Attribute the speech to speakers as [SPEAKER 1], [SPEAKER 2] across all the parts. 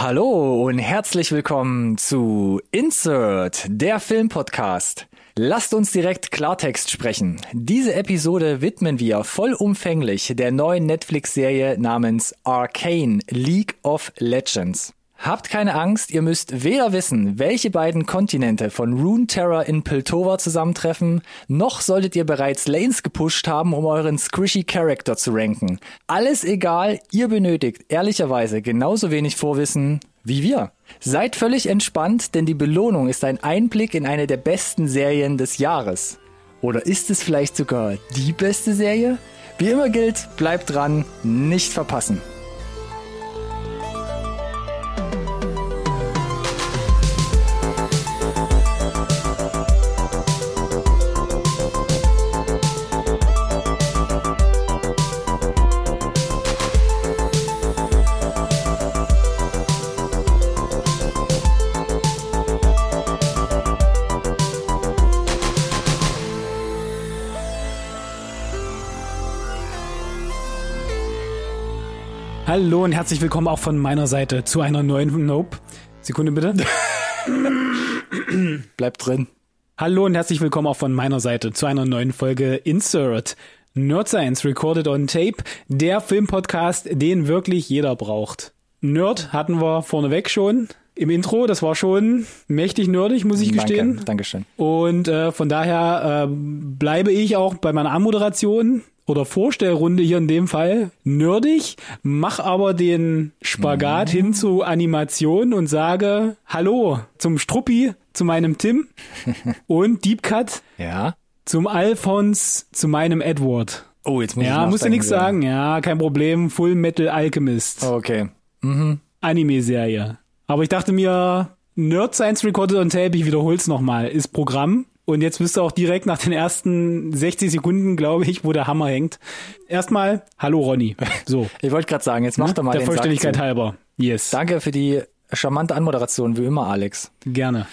[SPEAKER 1] Hallo und herzlich willkommen zu Insert, der Filmpodcast. Lasst uns direkt Klartext sprechen. Diese Episode widmen wir vollumfänglich der neuen Netflix-Serie namens Arcane League of Legends. Habt keine Angst, ihr müsst weder wissen, welche beiden Kontinente von Rune Terror in Piltover zusammentreffen, noch solltet ihr bereits Lanes gepusht haben, um euren squishy Character zu ranken. Alles egal, ihr benötigt ehrlicherweise genauso wenig Vorwissen wie wir. Seid völlig entspannt, denn die Belohnung ist ein Einblick in eine der besten Serien des Jahres. Oder ist es vielleicht sogar die beste Serie? Wie immer gilt, bleibt dran, nicht verpassen.
[SPEAKER 2] Hallo und herzlich willkommen auch von meiner Seite zu einer neuen Nope. Sekunde bitte.
[SPEAKER 1] Bleibt drin.
[SPEAKER 2] Hallo und herzlich willkommen auch von meiner Seite zu einer neuen Folge Insert. Nerd Science Recorded on Tape, der Filmpodcast, den wirklich jeder braucht. Nerd hatten wir vorneweg schon im Intro, das war schon mächtig nerdig, muss ich gestehen.
[SPEAKER 1] Danke, Dankeschön.
[SPEAKER 2] Und äh, von daher äh, bleibe ich auch bei meiner Anmoderation oder Vorstellrunde hier in dem Fall nerdig, mach aber den Spagat mhm. hin zu Animation und sage Hallo zum Struppi, zu meinem Tim und Deep Cut
[SPEAKER 1] ja.
[SPEAKER 2] zum Alphons, zu meinem Edward.
[SPEAKER 1] Oh, jetzt muss
[SPEAKER 2] ja,
[SPEAKER 1] ich
[SPEAKER 2] musst du nichts sagen. Ja, kein Problem. Full Metal Alchemist.
[SPEAKER 1] Okay. Mhm.
[SPEAKER 2] Anime-Serie. Aber ich dachte mir, Nerd Science Recorded on Tape, ich wiederhol's nochmal, ist Programm. Und jetzt bist du auch direkt nach den ersten 60 Sekunden, glaube ich, wo der Hammer hängt. Erstmal, hallo Ronny. So.
[SPEAKER 1] ich wollte gerade sagen, jetzt mach doch mal
[SPEAKER 2] Der
[SPEAKER 1] den
[SPEAKER 2] Vollständigkeit halber. Yes.
[SPEAKER 1] Danke für die charmante Anmoderation, wie immer, Alex.
[SPEAKER 2] Gerne.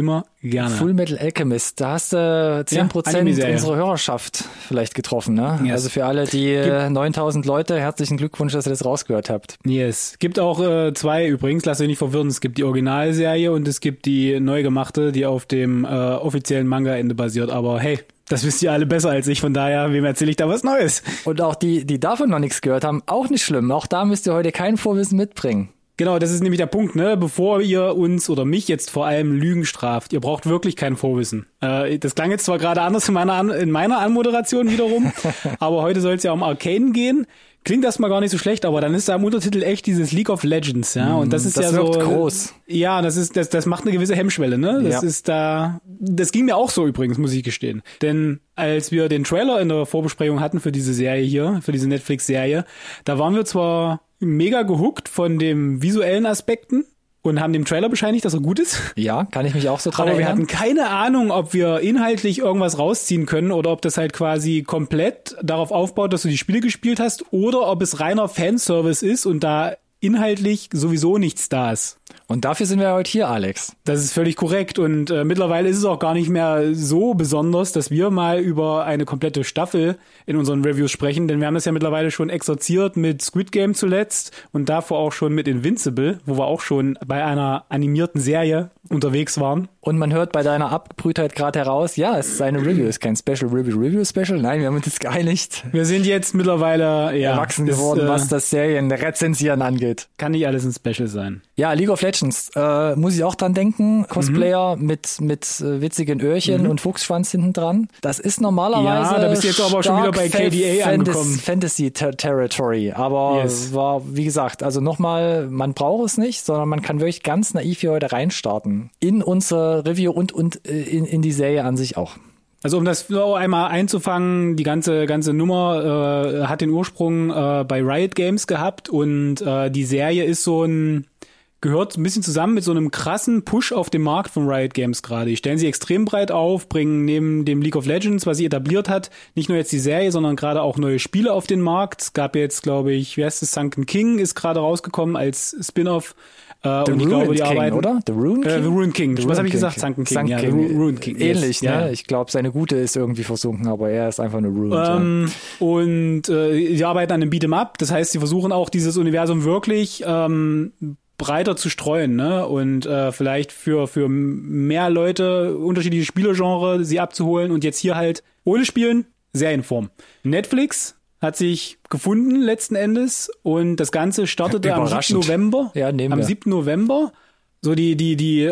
[SPEAKER 2] Immer gerne.
[SPEAKER 1] Full Metal Alchemist, da hast du 10% ja, unserer Hörerschaft vielleicht getroffen, ne? Yes. Also für alle die Gibt 9000 Leute, herzlichen Glückwunsch, dass ihr das rausgehört habt.
[SPEAKER 2] Yes. Gibt auch äh, zwei übrigens, lasst euch nicht verwirren, es gibt die Originalserie und es gibt die neu gemachte, die auf dem äh, offiziellen Manga-Ende basiert, aber hey, das wisst ihr alle besser als ich, von daher, wem erzähle ich da was Neues?
[SPEAKER 1] Und auch die, die davon noch nichts gehört haben, auch nicht schlimm. Auch da müsst ihr heute kein Vorwissen mitbringen.
[SPEAKER 2] Genau, das ist nämlich der Punkt, ne? Bevor ihr uns oder mich jetzt vor allem Lügen straft, ihr braucht wirklich kein Vorwissen. Äh, das klang jetzt zwar gerade anders in meiner, An in meiner Anmoderation wiederum, aber heute soll es ja um Arcane gehen. Klingt erstmal gar nicht so schlecht, aber dann ist da im Untertitel echt dieses League of Legends, ja. Und das ist
[SPEAKER 1] das
[SPEAKER 2] ja so.
[SPEAKER 1] groß.
[SPEAKER 2] Ja, das ist, das, das macht eine gewisse Hemmschwelle, ne? Das
[SPEAKER 1] Ja.
[SPEAKER 2] ist da. Das ging mir auch so übrigens, muss ich gestehen. Denn als wir den Trailer in der Vorbesprechung hatten für diese Serie hier, für diese Netflix-Serie, da waren wir zwar mega gehuckt von den visuellen Aspekten und haben dem Trailer bescheinigt, dass er gut ist.
[SPEAKER 1] Ja, kann ich mich auch so dran
[SPEAKER 2] Aber wir
[SPEAKER 1] erinnern.
[SPEAKER 2] hatten keine Ahnung, ob wir inhaltlich irgendwas rausziehen können oder ob das halt quasi komplett darauf aufbaut, dass du die Spiele gespielt hast oder ob es reiner Fanservice ist und da inhaltlich sowieso nichts da ist.
[SPEAKER 1] Und dafür sind wir heute hier, Alex.
[SPEAKER 2] Das ist völlig korrekt und äh, mittlerweile ist es auch gar nicht mehr so besonders, dass wir mal über eine komplette Staffel in unseren Reviews sprechen, denn wir haben das ja mittlerweile schon exerziert mit Squid Game zuletzt und davor auch schon mit Invincible, wo wir auch schon bei einer animierten Serie unterwegs waren.
[SPEAKER 1] Und man hört bei deiner Abgebrühtheit gerade heraus, ja, es ist eine Review, es ist kein Special Review Review Special. Nein, wir haben uns jetzt geeinigt,
[SPEAKER 2] Wir sind jetzt mittlerweile ja,
[SPEAKER 1] erwachsen
[SPEAKER 2] ist,
[SPEAKER 1] geworden,
[SPEAKER 2] äh,
[SPEAKER 1] was das Serienrezensieren angeht.
[SPEAKER 2] kann nicht alles ein Special sein.
[SPEAKER 1] Ja, League of Legends, äh, muss ich auch dran denken. Cosplayer mit, mit äh, witzigen Öhrchen und Fuchsschwanz hinten dran. Das ist normalerweise.
[SPEAKER 2] Ja, da bist du jetzt aber schon wieder bei KDA angekommen.
[SPEAKER 1] Fantasy Ter Territory. Aber
[SPEAKER 2] Yes.
[SPEAKER 1] war, wie gesagt, also nochmal, man braucht es nicht, sondern man kann wirklich ganz naiv hier heute reinstarten. In unser Review und, und äh, in, in die Serie an sich auch.
[SPEAKER 2] Also um das noch einmal einzufangen, die ganze ganze Nummer äh, hat den Ursprung äh, bei Riot Games gehabt und äh, die Serie ist so ein gehört ein bisschen zusammen mit so einem krassen Push auf dem Markt von Riot Games gerade. Die stellen sie extrem breit auf, bringen neben dem League of Legends, was sie etabliert hat, nicht nur jetzt die Serie, sondern gerade auch neue Spiele auf den Markt. Es gab jetzt, glaube ich, wie heißt es, Sunken King ist gerade rausgekommen als Spin-off. Äh,
[SPEAKER 1] The
[SPEAKER 2] und ich
[SPEAKER 1] Ruined
[SPEAKER 2] glaube, die
[SPEAKER 1] King,
[SPEAKER 2] arbeiten,
[SPEAKER 1] oder? The Ruined
[SPEAKER 2] Äh,
[SPEAKER 1] King?
[SPEAKER 2] The Ruined King.
[SPEAKER 1] The
[SPEAKER 2] Was habe ich gesagt? Sunken King.
[SPEAKER 1] Sunken
[SPEAKER 2] ja, The
[SPEAKER 1] King.
[SPEAKER 2] Ru- Ruined King. Yes.
[SPEAKER 1] Ähnlich,
[SPEAKER 2] ja,
[SPEAKER 1] ne?
[SPEAKER 2] ja.
[SPEAKER 1] Ich glaube, seine Gute ist irgendwie versunken, aber er ist einfach ruined. ja.
[SPEAKER 2] Ähm, und äh, sie arbeiten an einem Beat'em Up, das heißt, sie versuchen auch dieses Universum wirklich ähm, breiter zu streuen, ne? Und äh, vielleicht für, für mehr Leute unterschiedliche Spielergenre sie abzuholen und jetzt hier halt ohne Spielen, Serienform. Netflix hat sich gefunden letzten Endes und das Ganze startete am 7. November.
[SPEAKER 1] Ja, nehmen
[SPEAKER 2] am
[SPEAKER 1] wir.
[SPEAKER 2] 7. November. So die die die äh,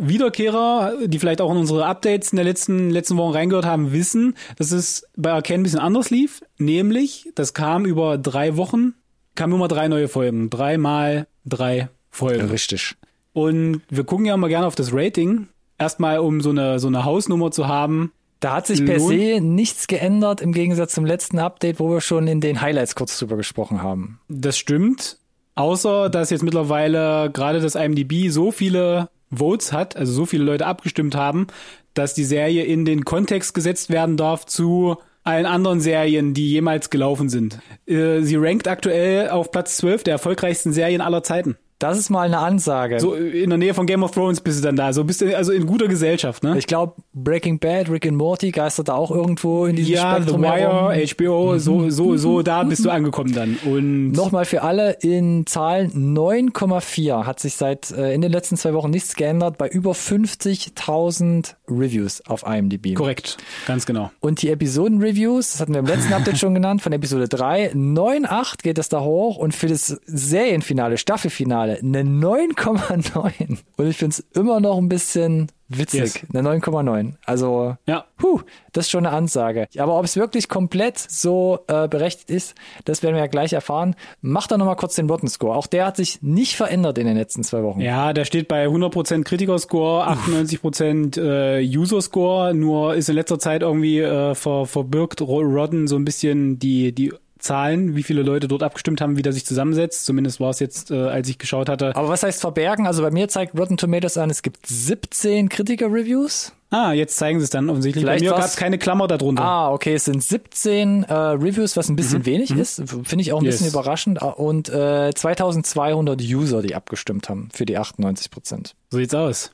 [SPEAKER 2] Wiederkehrer, die vielleicht auch in unsere Updates in der letzten letzten Wochen reingehört haben, wissen, dass es bei Arcane ein bisschen anders lief. Nämlich, das kam über drei Wochen, kamen immer drei neue Folgen, dreimal drei Folgen.
[SPEAKER 1] Richtig.
[SPEAKER 2] Und wir gucken ja immer gerne auf das Rating, erstmal um so eine so eine Hausnummer zu haben.
[SPEAKER 1] Da hat sich per se nichts geändert im Gegensatz zum letzten Update, wo wir schon in den Highlights kurz drüber gesprochen haben.
[SPEAKER 2] Das stimmt. Außer, dass jetzt mittlerweile gerade das IMDb so viele Votes hat, also so viele Leute abgestimmt haben, dass die Serie in den Kontext gesetzt werden darf zu allen anderen Serien, die jemals gelaufen sind. Äh, Sie rankt aktuell auf Platz 12 der erfolgreichsten Serien aller Zeiten.
[SPEAKER 1] Das ist mal eine Ansage.
[SPEAKER 2] So in der Nähe von Game of Thrones bist du dann da. So bist du also in guter Gesellschaft, ne?
[SPEAKER 1] ich glaube, Breaking Bad, Rick and Morty geistert da auch irgendwo in diesem
[SPEAKER 2] Ja, The
[SPEAKER 1] Spektrum herum.
[SPEAKER 2] Wire, HBO, so, so, so da bist du angekommen dann. Und
[SPEAKER 1] Nochmal für alle in Zahlen 9,4 hat sich seit äh, in den letzten zwei Wochen nichts geändert bei über 50.000 Reviews auf IMDb.
[SPEAKER 2] korrekt, ganz genau.
[SPEAKER 1] Und die Episoden-Reviews, das hatten wir im letzten Update schon genannt, von Episode 3, 9,8 geht es da hoch und für das Serienfinale, Staffelfinale, eine 9,9. Und ich finde es immer noch ein bisschen witzig,
[SPEAKER 2] Yes.
[SPEAKER 1] eine 9,9. Also,
[SPEAKER 2] Ja.
[SPEAKER 1] Puh, das ist schon eine Ansage. Aber ob es wirklich komplett so äh, berechtigt ist, das werden wir ja gleich erfahren. Macht doch nochmal kurz den Rotten Score. Auch der hat sich nicht verändert in den letzten zwei Wochen.
[SPEAKER 2] Ja, der steht bei 100% Kritikerscore, 98% äh, User-Score, nur ist in letzter Zeit irgendwie äh, ver, verbirgt Ro- Rodden so ein bisschen die, die Zahlen, wie viele Leute dort abgestimmt haben, wie der sich zusammensetzt. Zumindest war es jetzt, äh, als ich geschaut hatte.
[SPEAKER 1] Aber was heißt verbergen? Also bei mir zeigt Rotten Tomatoes an, es gibt 17 Kritiker-Reviews.
[SPEAKER 2] Ah, jetzt zeigen sie es dann offensichtlich.
[SPEAKER 1] Vielleicht
[SPEAKER 2] bei mir gab es keine Klammer darunter.
[SPEAKER 1] Ah, okay, es sind 17 äh, Reviews, was ein bisschen wenig ist. Finde ich auch ein
[SPEAKER 2] Yes.
[SPEAKER 1] bisschen überraschend. Ah, Und äh, 2200 User, die abgestimmt haben für die 98 Prozent.
[SPEAKER 2] So sieht's aus.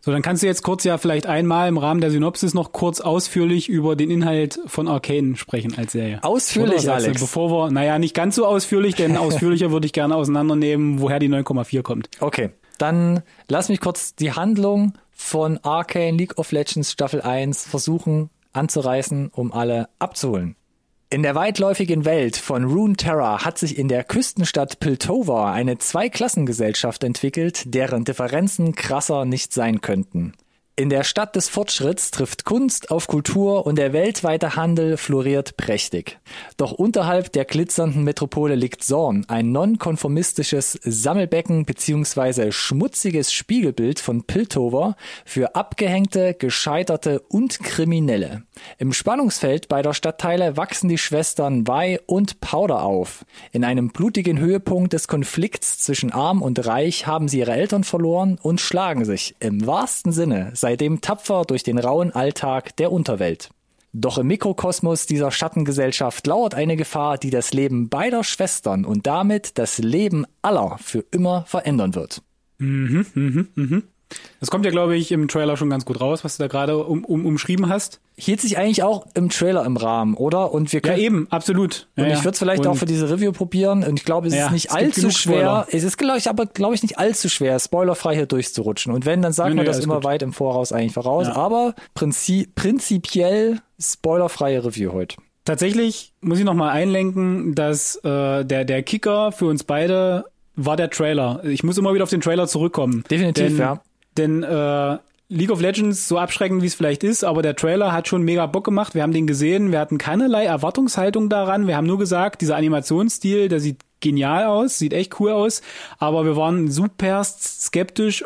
[SPEAKER 2] So, dann kannst du jetzt kurz ja vielleicht einmal im Rahmen der Synopsis noch kurz ausführlich über den Inhalt von Arcane sprechen als Serie.
[SPEAKER 1] Ausführlich,
[SPEAKER 2] Oder sagst du,
[SPEAKER 1] Alex.
[SPEAKER 2] Bevor wir, naja, nicht ganz so ausführlich, denn ausführlicher würde ich gerne auseinandernehmen, woher die 9,4 kommt.
[SPEAKER 1] Okay, dann lass mich kurz die Handlung von Arcane League of Legends Staffel 1 versuchen anzureißen, um alle abzuholen. In der weitläufigen Welt von Runeterra hat sich in der Küstenstadt Piltover eine Zweiklassengesellschaft entwickelt, deren Differenzen krasser nicht sein könnten. In der Stadt des Fortschritts trifft Kunst auf Kultur und der weltweite Handel floriert prächtig. Doch unterhalb der glitzernden Metropole liegt Zorn, ein nonkonformistisches Sammelbecken bzw. schmutziges Spiegelbild von Piltover für abgehängte, gescheiterte und Kriminelle. Im Spannungsfeld beider Stadtteile wachsen die Schwestern Vi und Powder auf. In einem blutigen Höhepunkt des Konflikts zwischen Arm und Reich haben sie ihre Eltern verloren und schlagen sich im wahrsten Sinne seitdem tapfer durch den rauen Alltag der Unterwelt. Doch im Mikrokosmos dieser Schattengesellschaft lauert eine Gefahr, die das Leben beider Schwestern und damit das Leben aller für immer verändern wird.
[SPEAKER 2] Das kommt ja, glaube ich, im Trailer schon ganz gut raus, was du da gerade um, um, umschrieben hast.
[SPEAKER 1] Hielt sich eigentlich auch im Trailer im Rahmen, oder? Und wir
[SPEAKER 2] Ja,
[SPEAKER 1] können,
[SPEAKER 2] eben, absolut. Ja,
[SPEAKER 1] Und ich
[SPEAKER 2] ja.
[SPEAKER 1] würde es vielleicht
[SPEAKER 2] Und
[SPEAKER 1] auch für diese Review probieren. Und ich glaube, es
[SPEAKER 2] Ja,
[SPEAKER 1] ist nicht
[SPEAKER 2] es
[SPEAKER 1] allzu schwer. Es ist, glaube ich, aber glaube ich nicht allzu schwer, spoilerfrei hier durchzurutschen. Und wenn, dann sagt
[SPEAKER 2] Nee,
[SPEAKER 1] man
[SPEAKER 2] nee,
[SPEAKER 1] das immer
[SPEAKER 2] gut.
[SPEAKER 1] weit im Voraus eigentlich voraus.
[SPEAKER 2] Ja.
[SPEAKER 1] Aber prinzi prinzipiell spoilerfreie Review heute.
[SPEAKER 2] Tatsächlich muss ich noch mal einlenken, dass äh, der der Kicker für uns beide war der Trailer. Ich muss immer wieder auf den Trailer zurückkommen.
[SPEAKER 1] Definitiv,
[SPEAKER 2] denn,
[SPEAKER 1] ja.
[SPEAKER 2] Denn äh, League of Legends, so abschreckend wie es vielleicht ist, aber der Trailer hat schon mega Bock gemacht. Wir haben den gesehen, wir hatten keinerlei Erwartungshaltung daran. Wir haben nur gesagt, dieser Animationsstil, der sieht genial aus, sieht echt cool aus, aber wir waren super skeptisch.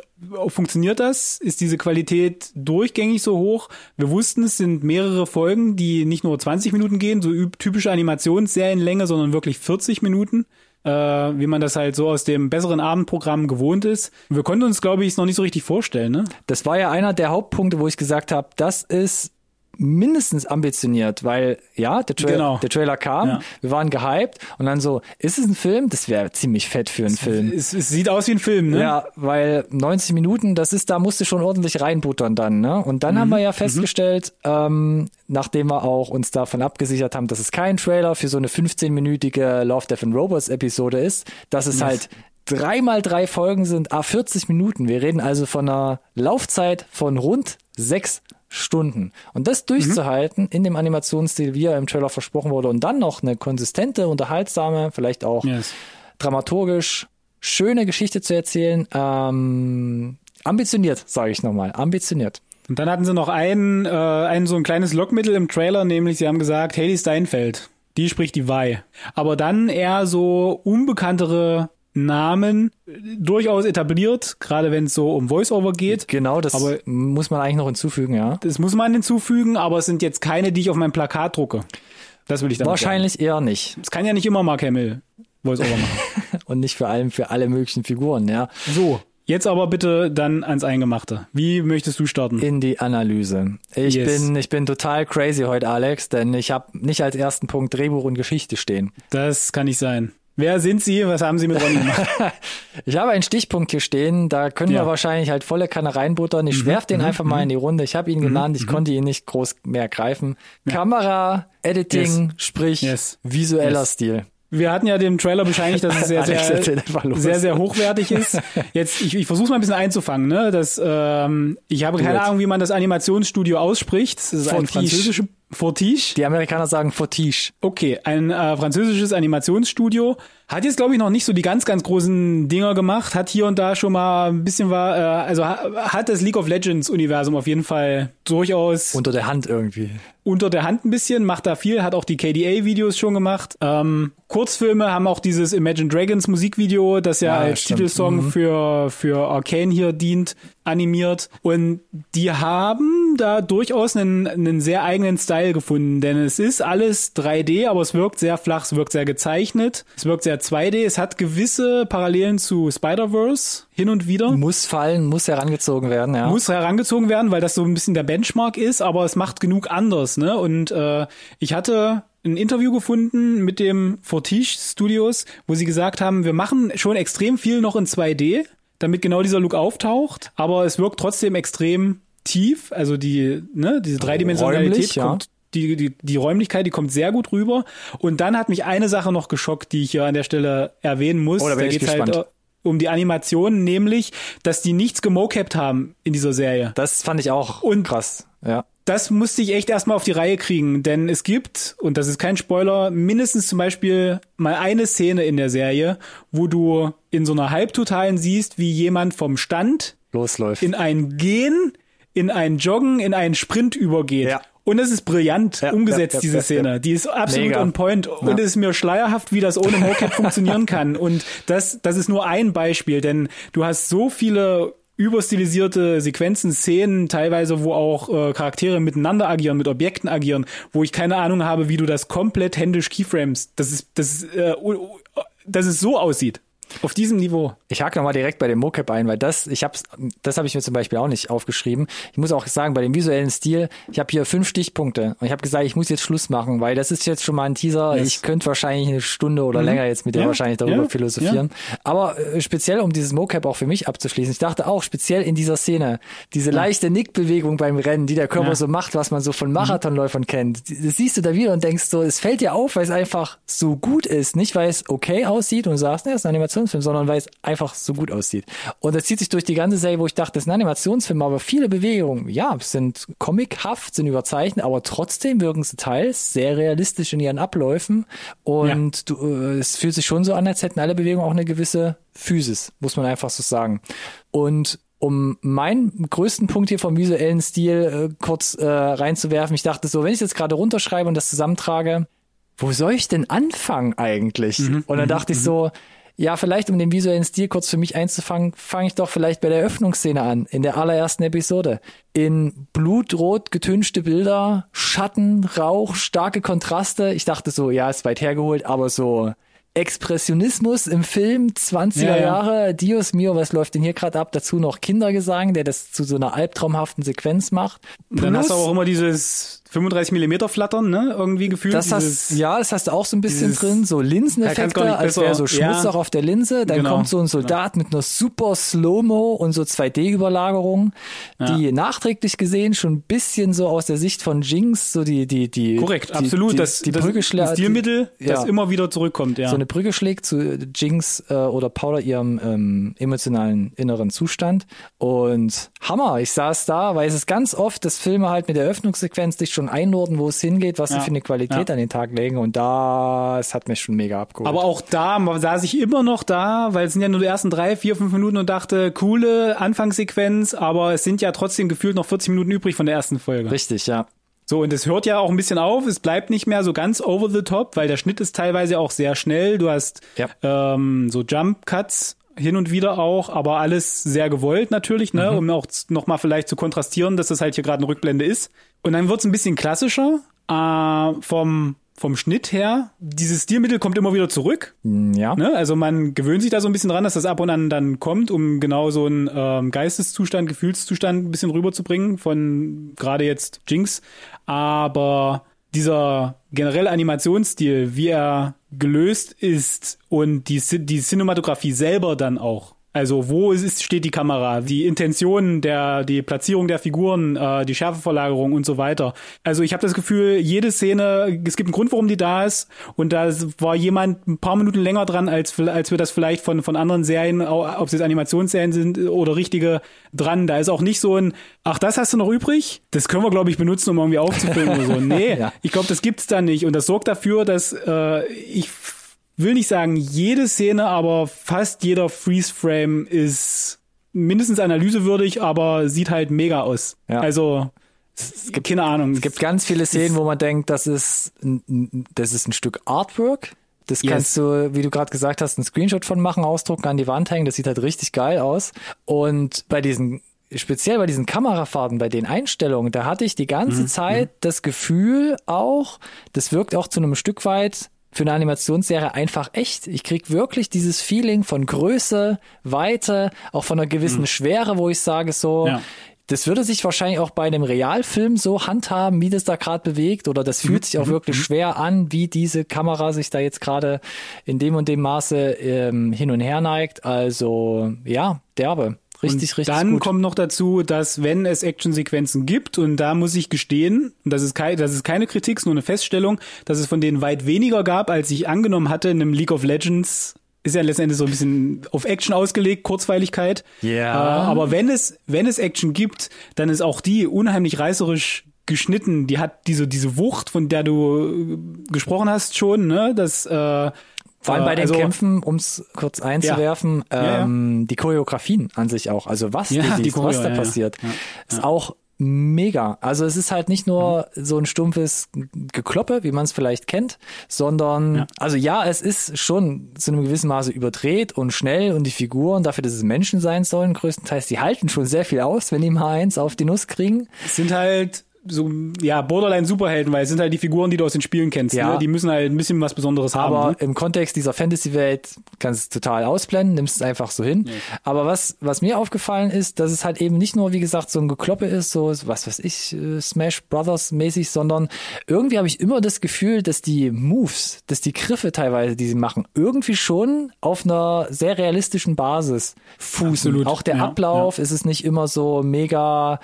[SPEAKER 2] Funktioniert das? Ist diese Qualität durchgängig so hoch? Wir wussten, es sind mehrere Folgen, die nicht nur 20 Minuten gehen, so typische Animationsserienlänge, sondern wirklich 40 Minuten äh, wie man das halt so aus dem besseren Abendprogramm gewohnt ist. Wir konnten uns, glaube ich, es noch nicht so richtig vorstellen, ne?
[SPEAKER 1] Das war ja einer der Hauptpunkte, wo ich gesagt habe, das ist mindestens ambitioniert, weil ja, der, Tra
[SPEAKER 2] Genau.
[SPEAKER 1] der Trailer kam,
[SPEAKER 2] Ja.
[SPEAKER 1] wir waren gehypt und dann so, ist es ein Film? Das wäre ziemlich fett für einen Film.
[SPEAKER 2] Es, es sieht aus wie ein Film, ne?
[SPEAKER 1] Ja, weil 90 Minuten, das ist, da musst du schon ordentlich reinbuttern dann, ne? Und dann haben wir ja festgestellt, ähm, nachdem wir auch uns davon abgesichert haben, dass es kein Trailer für so eine 15-minütige Love, Death and Robots Episode ist, dass es halt drei mal drei Folgen sind a 40 Minuten. Wir reden also von einer Laufzeit von rund sechs Stunden. Und das durchzuhalten mhm. in dem Animationsstil, wie er im Trailer versprochen wurde, und dann noch eine konsistente, unterhaltsame, vielleicht auch yes. dramaturgisch schöne Geschichte zu erzählen, ähm, ambitioniert, sage ich nochmal, ambitioniert.
[SPEAKER 2] Und dann hatten sie noch ein, äh, ein so ein kleines Lockmittel im Trailer, nämlich sie haben gesagt, Haley Steinfeld, die spricht die Wei. Aber dann eher so unbekanntere Namen durchaus etabliert, gerade wenn es so um Voiceover geht.
[SPEAKER 1] Genau, das aber muss man eigentlich noch hinzufügen, ja.
[SPEAKER 2] Das muss man hinzufügen, aber es sind jetzt keine, die ich auf meinem Plakat drucke. Das will ich dann
[SPEAKER 1] Wahrscheinlich sagen. eher nicht.
[SPEAKER 2] Es kann ja nicht immer Mark Hamill Voiceover
[SPEAKER 1] machen. Und nicht vor allem für alle möglichen Figuren, ja.
[SPEAKER 2] So, Jetzt aber bitte dann ans Eingemachte. Wie möchtest du starten?
[SPEAKER 1] In die Analyse. Ich yes. bin ich bin total crazy heute, Alex, denn ich habe nicht als ersten Punkt Drehbuch und Geschichte stehen.
[SPEAKER 2] Das kann nicht sein. Wer sind Sie? Was haben Sie mit Ronny gemacht?
[SPEAKER 1] ich habe einen Stichpunkt hier stehen, da können ja. wir wahrscheinlich halt volle Kanne reinbuttern. Ich mhm. werf den mhm. einfach mal in die Runde. Ich habe ihn mhm. genannt, ich mhm. konnte ihn nicht groß mehr greifen. Ja. Kamera, Editing, yes. sprich yes. visueller yes. Stil.
[SPEAKER 2] Wir hatten ja dem Trailer bescheinigt, dass es sehr, sehr, sehr, sehr hochwertig ist. Jetzt, ich, ich versuche mal ein bisschen einzufangen. Ne? Das, ähm, ich habe keine Ahnung, wie man das Animationsstudio ausspricht. Das ist ein französisches
[SPEAKER 1] Fortiche? Die Amerikaner sagen Fortiche.
[SPEAKER 2] Okay, ein äh, französisches Animationsstudio. Hat jetzt, glaube ich, noch nicht so die ganz, ganz großen Dinger gemacht. Hat hier und da schon mal ein bisschen war, äh, also hat das League of Legends Universum auf jeden Fall durchaus.
[SPEAKER 1] Unter der Hand irgendwie.
[SPEAKER 2] Unter der Hand ein bisschen, macht da viel, hat auch die KDA-Videos schon gemacht. Ähm, Kurzfilme haben auch dieses Imagine Dragons Musikvideo, das ja, ja als stimmt. Titelsong mhm. für, für Arcane hier dient, animiert. Und die haben da durchaus einen, einen sehr eigenen Style gefunden, denn es ist alles 3D, aber es wirkt sehr flach, es wirkt sehr gezeichnet, es wirkt sehr 2D, es hat gewisse Parallelen zu Spider-Verse hin und wieder.
[SPEAKER 1] Muss fallen, muss herangezogen werden, ja.
[SPEAKER 2] Muss herangezogen werden, weil das so ein bisschen der Benchmark ist, aber es macht genug anders, ne? Und äh, ich hatte ein Interview gefunden mit dem Fortiche Studios, wo sie gesagt haben, wir machen schon extrem viel noch in 2D, damit genau dieser Look auftaucht, aber es wirkt trotzdem extrem tief, also die, ne, diese Dreidimensionalität Räumlich, kommt, ja. die, die, die Räumlichkeit, die kommt sehr gut rüber. Und dann hat mich eine Sache noch geschockt, die ich hier an der Stelle erwähnen muss.
[SPEAKER 1] Oh, da, da geht halt
[SPEAKER 2] um die Animation, nämlich, dass die nichts gemocapt haben in dieser Serie.
[SPEAKER 1] Das fand ich auch und krass, ja.
[SPEAKER 2] Das musste ich echt erstmal auf die Reihe kriegen, denn es gibt, und das ist kein Spoiler, mindestens zum Beispiel mal eine Szene in der Serie, wo du in so einer Halbtotalen siehst, wie jemand vom Stand
[SPEAKER 1] losläuft.
[SPEAKER 2] In ein Gehen in ein Joggen, in einen Sprint übergeht. Ja. Und es ist brillant ja, umgesetzt, ja, ja, diese Szene. Die ist absolut Mega. on point. Und es ist mir schleierhaft, wie das ohne Mocap funktionieren kann. Und das, das ist nur ein Beispiel, denn du hast so viele überstilisierte Sequenzen, Szenen, teilweise, wo auch äh, Charaktere miteinander agieren, mit Objekten agieren, wo ich keine Ahnung habe, wie du das komplett händisch Keyframes, das ist, das ist, äh, dass es so aussieht. Auf diesem Niveau.
[SPEAKER 1] Ich hake nochmal direkt bei dem Mocap ein, weil das, ich hab's, das habe ich mir zum Beispiel auch nicht aufgeschrieben. Ich muss auch sagen, bei dem visuellen Stil, ich habe hier fünf Stichpunkte und ich habe gesagt, ich muss jetzt Schluss machen, weil das ist jetzt schon mal ein Teaser. Yes. Ich könnte wahrscheinlich eine Stunde oder mhm. länger jetzt mit dir ja. wahrscheinlich darüber ja. philosophieren. Ja. Aber äh, speziell, um dieses Mocap auch für mich abzuschließen, ich dachte auch speziell in dieser Szene, diese leichte Nickbewegung beim Rennen, die der Körper so macht, was man so von mhm. Marathonläufern kennt, das siehst du da wieder und denkst so, es fällt dir auf, weil es einfach so gut ist, nicht weil es okay aussieht und du sagst, ne, ist eine Animation Animationsfilm, sondern weil es einfach so gut aussieht. Und das zieht sich durch die ganze Serie, wo ich dachte, das ist ein Animationsfilm, aber viele Bewegungen, ja, sind comichaft, sind überzeichnet, aber trotzdem wirken sie teils sehr realistisch in ihren Abläufen. Und ja. du, äh, es fühlt sich schon so an, als hätten alle Bewegungen auch eine gewisse Physis, muss man einfach so sagen. Und um meinen größten Punkt hier vom visuellen Stil äh, kurz äh, reinzuwerfen, ich dachte so, wenn ich jetzt gerade runterschreibe und das zusammentrage, wo soll ich denn anfangen eigentlich? Mhm, und dann mhm, dachte ich mhm. so, ja, vielleicht um den visuellen Stil kurz für mich einzufangen, fange ich doch vielleicht bei der Öffnungsszene an, in der allerersten Episode. In blutrot getünchte Bilder, Schatten, Rauch, starke Kontraste. Ich dachte so, ja, ist weit hergeholt, aber so Expressionismus im Film, 20er ja, ja. Jahre, Dios mio, was läuft denn hier gerade ab? Dazu noch Kindergesang, der das zu so einer albtraumhaften Sequenz macht.
[SPEAKER 2] Plus, dann hast du auch immer dieses 35 Millimeter flattern, ne? Irgendwie gefühlt.
[SPEAKER 1] Das hast, ja, das hast du auch so ein bisschen
[SPEAKER 2] dieses-
[SPEAKER 1] drin, so
[SPEAKER 2] Ja,
[SPEAKER 1] Linseneffekte,
[SPEAKER 2] nicht
[SPEAKER 1] als wäre so Schmutz
[SPEAKER 2] ja.
[SPEAKER 1] auch auf der Linse. Dann
[SPEAKER 2] Genau.
[SPEAKER 1] kommt so ein Soldat mit einer super Slow-Mo und so 2D-Überlagerung, die nachträglich gesehen schon ein bisschen so aus der Sicht von Jinx, so die, die, die.
[SPEAKER 2] Korrekt,
[SPEAKER 1] die,
[SPEAKER 2] absolut.
[SPEAKER 1] Die,
[SPEAKER 2] das,
[SPEAKER 1] die
[SPEAKER 2] das
[SPEAKER 1] Brücke schlägt.
[SPEAKER 2] Stilmittel, das
[SPEAKER 1] ja.
[SPEAKER 2] immer wieder zurückkommt, ja.
[SPEAKER 1] so eine Brücke schlägt zu Jinx äh, oder Paula ihrem ähm, emotionalen inneren Zustand. Und Hammer, ich saß da, weil es ist ganz oft, dass Filme halt mit der Eröffnungssequenz dich schon einordnen, wo es hingeht, was sie
[SPEAKER 2] Ja.
[SPEAKER 1] für eine Qualität
[SPEAKER 2] Ja.
[SPEAKER 1] an den Tag legen. Und das hat mich schon mega abgeholt.
[SPEAKER 2] Aber auch da saß ich immer noch da, weil es sind ja nur die ersten drei, vier, fünf Minuten und dachte, coole Anfangssequenz, aber es sind ja trotzdem gefühlt noch 40 Minuten übrig von der ersten Folge.
[SPEAKER 1] Richtig, ja.
[SPEAKER 2] So, und es hört ja auch ein bisschen auf, es bleibt nicht mehr so ganz over the top, weil der Schnitt ist teilweise auch sehr schnell. Du hast
[SPEAKER 1] Ja.
[SPEAKER 2] ähm, so Jump Cuts hin und wieder auch, aber alles sehr gewollt natürlich, ne, um auch nochmal vielleicht zu kontrastieren, dass das halt hier gerade eine Rückblende ist. Und dann wird's ein bisschen klassischer äh, vom vom Schnitt her. Dieses Stilmittel kommt immer wieder zurück.
[SPEAKER 1] Ja.
[SPEAKER 2] Ne? Also man gewöhnt sich da so ein bisschen dran, dass das ab und an dann kommt, um genau so einen ähm, Geisteszustand, Gefühlszustand ein bisschen rüberzubringen von gerade jetzt Jinx. Aber dieser generelle Animationsstil, wie er gelöst ist und die, die Cinematografie selber dann auch. Also wo ist, steht die Kamera, die Intention der, die Platzierung der Figuren, äh, die Schärfeverlagerung und so weiter. Also ich habe das Gefühl, jede Szene, es gibt einen Grund, warum die da ist und da war jemand ein paar Minuten länger dran, als, als wir das vielleicht von, von anderen Serien, ob es jetzt Animationsserien sind oder richtige, dran. Da ist auch nicht so ein, ach, das hast du noch übrig? Das können wir, glaube ich, benutzen, um irgendwie aufzufilmen oder so. Nee,
[SPEAKER 1] Ja.
[SPEAKER 2] ich glaube, das gibt's da nicht und das sorgt dafür, dass äh, ich will nicht sagen jede Szene, aber fast jeder Freeze-Frame ist mindestens analysewürdig, aber sieht halt mega aus.
[SPEAKER 1] Ja.
[SPEAKER 2] Also, keine Ahnung.
[SPEAKER 1] Es gibt ganz viele Szenen, wo man denkt, das ist ein, ein- das ist ein Stück Artwork. Das
[SPEAKER 2] Yes.
[SPEAKER 1] kannst du, wie du gerade gesagt hast, einen Screenshot von machen, ausdrucken, an die Wand hängen. Das sieht halt richtig geil aus. Und bei diesen, speziell bei diesen Kamerafahrten, bei den Einstellungen, da hatte ich die ganze
[SPEAKER 2] Mhm,
[SPEAKER 1] Zeit das Gefühl auch, das wirkt auch zu einem Stück weit für eine Animationsserie einfach echt. Ich krieg wirklich dieses Feeling von Größe, Weite, auch von einer gewissen Schwere, wo ich sage so,
[SPEAKER 2] Mhm. Ja.
[SPEAKER 1] das würde sich wahrscheinlich auch bei einem Realfilm so handhaben, wie das da gerade bewegt, oder das fühlt sich auch wirklich schwer an, wie diese Kamera sich da jetzt gerade in dem und dem Maße ähm, hin und her neigt. Also ja, derbe. Richtig,
[SPEAKER 2] und
[SPEAKER 1] richtig
[SPEAKER 2] dann
[SPEAKER 1] gut.
[SPEAKER 2] kommt noch dazu, dass wenn es Actionsequenzen gibt, und da muss ich gestehen, und das ist, kei das ist keine Kritik, nur eine Feststellung, dass es von denen weit weniger gab, als ich angenommen hatte in einem League of Legends. Ist ja letztendlich so ein bisschen auf Action ausgelegt, Kurzweiligkeit.
[SPEAKER 1] Ja.
[SPEAKER 2] Äh, aber wenn es, wenn es Action gibt, dann ist auch die unheimlich reißerisch geschnitten. Die hat diese, diese Wucht, von der du äh, gesprochen hast schon, ne? Das, äh,
[SPEAKER 1] Vor allem bei
[SPEAKER 2] äh,
[SPEAKER 1] den
[SPEAKER 2] also-
[SPEAKER 1] Kämpfen, um es kurz einzuwerfen,
[SPEAKER 2] Ja, ja.
[SPEAKER 1] ähm, die Choreografien an sich auch. Also was,
[SPEAKER 2] Ja,
[SPEAKER 1] du siehst, was
[SPEAKER 2] Choreo,
[SPEAKER 1] da
[SPEAKER 2] ja, ja.
[SPEAKER 1] passiert, ist auch mega. Also es ist halt nicht nur
[SPEAKER 2] Mhm.
[SPEAKER 1] so ein stumpfes Gekloppe, wie man es vielleicht kennt, sondern,
[SPEAKER 2] Ja.
[SPEAKER 1] also ja, es ist schon zu einem gewissen Maße überdreht und schnell und die Figuren, dafür, dass es Menschen sein sollen, größtenteils, die halten schon sehr viel aus, wenn die mal eins auf die Nuss kriegen.
[SPEAKER 2] Es sind halt so, ja, Borderline-Superhelden, weil es sind halt die Figuren, die du aus den Spielen kennst.
[SPEAKER 1] Ja.
[SPEAKER 2] Ne? Die müssen halt ein bisschen was Besonderes
[SPEAKER 1] Aber
[SPEAKER 2] haben. Ne?
[SPEAKER 1] im Kontext dieser Fantasy-Welt kannst du es total ausblenden, nimmst es einfach so hin. Aber was, was mir aufgefallen ist, dass es halt eben nicht nur, wie gesagt, so ein Gekloppe ist, so was weiß ich, äh, Smash Brothers mäßig, sondern irgendwie habe ich immer das Gefühl, dass die Moves, dass die Griffe teilweise, die sie machen, irgendwie schon auf einer sehr realistischen Basis fußen.
[SPEAKER 2] Absolut,
[SPEAKER 1] Auch der
[SPEAKER 2] ja,
[SPEAKER 1] Ablauf ist es nicht immer so mega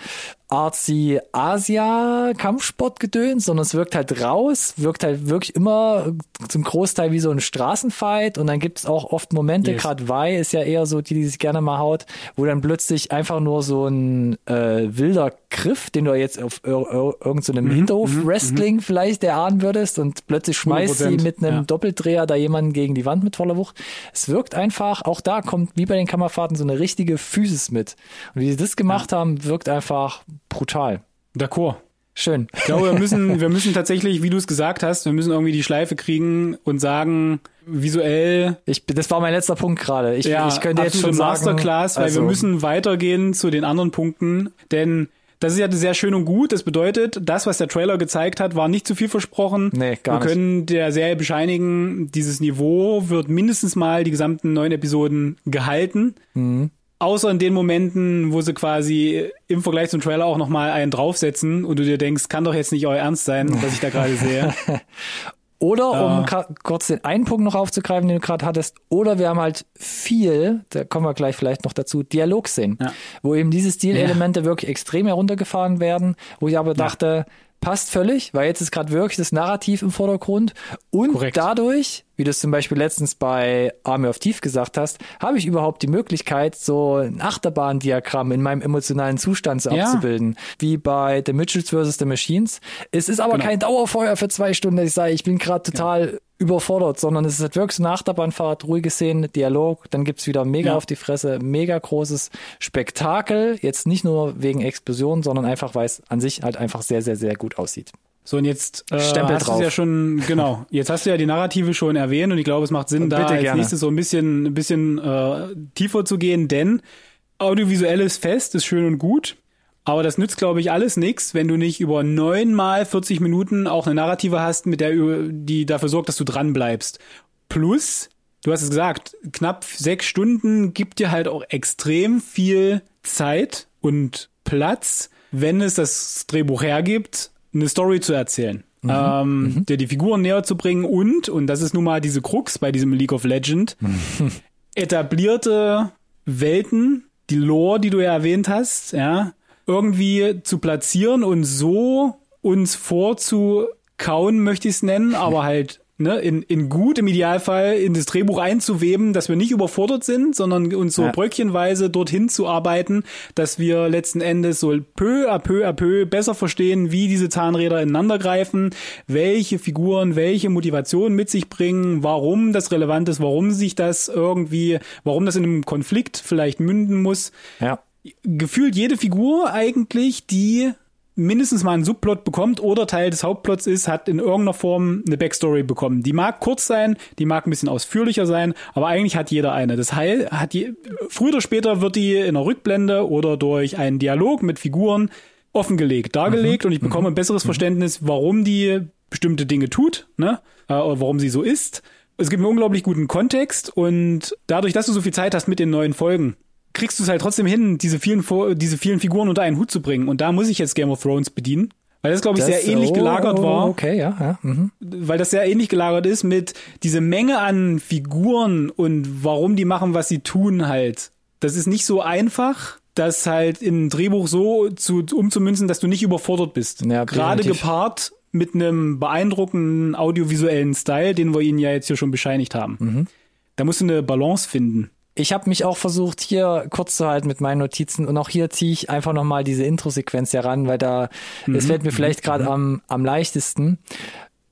[SPEAKER 1] artsy Asia Kampfsportgedöns, sondern es wirkt halt raus, wirkt halt wirklich immer zum Großteil wie so ein Straßenfight und dann gibt es auch oft Momente,
[SPEAKER 2] Yes.
[SPEAKER 1] gerade Vi ist ja eher so die, die sich gerne mal haut, wo dann plötzlich einfach nur so ein äh, wilder Griff, den du jetzt auf ir ir irgendeinem so einem Hinterhof-Wrestling vielleicht erahnen würdest und plötzlich schmeißt sie
[SPEAKER 2] 100%,
[SPEAKER 1] mit einem
[SPEAKER 2] ja.
[SPEAKER 1] Doppeldreher da jemanden gegen die Wand mit voller Wucht. Es wirkt einfach, auch da kommt wie bei den Kammerfahrten so eine richtige Physis mit. Und wie sie das gemacht haben, wirkt einfach brutal.
[SPEAKER 2] D'accord.
[SPEAKER 1] Schön.
[SPEAKER 2] Ich glaube, wir müssen, wir müssen tatsächlich, wie du es gesagt hast, wir müssen irgendwie die Schleife kriegen und sagen, visuell,
[SPEAKER 1] Ich, das war mein letzter Punkt gerade. Ich,
[SPEAKER 2] ja,
[SPEAKER 1] ich könnte jetzt schon
[SPEAKER 2] absolute
[SPEAKER 1] sagen,
[SPEAKER 2] Masterclass, weil
[SPEAKER 1] also,
[SPEAKER 2] wir müssen weitergehen zu den anderen Punkten, denn das ist ja sehr schön und gut. Das bedeutet, das, was der Trailer gezeigt hat, war nicht zu viel versprochen.
[SPEAKER 1] Nee, gar
[SPEAKER 2] Wir
[SPEAKER 1] nicht.
[SPEAKER 2] können der Serie bescheinigen, dieses Niveau wird mindestens mal die gesamten neun Episoden gehalten.
[SPEAKER 1] Mhm.
[SPEAKER 2] Außer in den Momenten, wo sie quasi im Vergleich zum Trailer auch nochmal einen draufsetzen und du dir denkst, kann doch jetzt nicht euer Ernst sein, was ich da gerade sehe.
[SPEAKER 1] Oder um ja. kurz den einen Punkt noch aufzugreifen, den du gerade hattest, oder wir haben halt viel, da kommen wir gleich vielleicht noch dazu, Dialogszenen, ja. wo eben diese Stilelemente ja. wirklich extrem heruntergefahren werden, wo ich aber dachte, passt völlig, weil jetzt ist gerade wirklich das Narrativ im Vordergrund und Korrekt. dadurch, wie du es zum Beispiel letztens bei Army of Thief gesagt hast, habe ich überhaupt die Möglichkeit, so ein Achterbahndiagramm in meinem emotionalen Zustand so ja. abzubilden, wie bei The Mitchells vs. The Machines. Es ist aber genau. kein Dauerfeuer für zwei Stunden, dass ich sage, ich bin gerade total ja überfordert, sondern es ist halt wirklich so eine Achterbahnfahrt, ruhige Szenen, Dialog, dann gibt's wieder mega ja. auf die Fresse, mega großes Spektakel, jetzt nicht nur wegen Explosionen, sondern einfach, weil es an sich halt einfach sehr, sehr, sehr gut aussieht.
[SPEAKER 2] So, und jetzt äh, Stempel hast du ja schon, genau, jetzt hast du ja die Narrative schon erwähnt und ich glaube, es macht Sinn, da als gerne. nächstes so ein bisschen, ein bisschen äh, tiefer zu gehen, denn audiovisuelles Fest ist schön und gut, aber das nützt, glaube ich, alles nichts, wenn du nicht über neunmal 40 Minuten auch eine Narrative hast, mit der die dafür sorgt, dass du dran bleibst. Plus, du hast es gesagt, knapp sechs Stunden gibt dir halt auch extrem viel Zeit und Platz, wenn es das Drehbuch hergibt, eine Story zu erzählen. Mhm. Ähm, mhm. dir die Figuren näher zu bringen und, und das ist nun mal diese Krux bei diesem League of Legend, etablierte Welten, die Lore, die du ja erwähnt hast, ja, irgendwie zu platzieren und so uns vorzukauen, möchte ich es nennen, aber halt ne, in, in gut im Idealfall in das Drehbuch einzuweben, dass wir nicht überfordert sind, sondern uns so ja. bröckchenweise dorthin zu arbeiten, dass wir letzten Endes so peu à peu à peu besser verstehen, wie diese Zahnräder ineinander greifen, welche Figuren, welche Motivationen mit sich bringen, warum das relevant ist, warum sich das irgendwie, warum das in einem Konflikt vielleicht münden muss.
[SPEAKER 1] Ja
[SPEAKER 2] gefühlt jede Figur eigentlich, die mindestens mal einen Subplot bekommt oder Teil des Hauptplots ist, hat in irgendeiner Form eine Backstory bekommen. Die mag kurz sein, die mag ein bisschen ausführlicher sein, aber eigentlich hat jeder eine. Das heißt, hat die, früher oder später wird die in einer Rückblende oder durch einen Dialog mit Figuren offengelegt, dargelegt mhm. und ich bekomme ein besseres mhm. Verständnis, warum die bestimmte Dinge tut, ne, äh, oder warum sie so ist. Es gibt einen unglaublich guten Kontext und dadurch, dass du so viel Zeit hast mit den neuen Folgen, kriegst du es halt trotzdem hin, diese vielen, diese vielen Figuren unter einen Hut zu bringen. Und da muss ich jetzt Game of Thrones bedienen. Weil das, glaube ich, das, sehr ähnlich oh, gelagert war.
[SPEAKER 1] Okay, ja. ja mhm.
[SPEAKER 2] Weil das sehr ähnlich gelagert ist mit diese Menge an Figuren und warum die machen, was sie tun halt. Das ist nicht so einfach, das halt in ein Drehbuch so zu, umzumünzen, dass du nicht überfordert bist. Ja, Gerade gepaart mit einem beeindruckenden audiovisuellen Style, den wir ihnen ja jetzt hier schon bescheinigt haben. Mhm. Da musst du eine Balance finden
[SPEAKER 1] ich habe mich auch versucht, hier kurz zu halten mit meinen Notizen und auch hier ziehe ich einfach nochmal diese Intro-Sequenz heran, weil da, mhm. es fällt mir vielleicht gerade mhm. am, am leichtesten.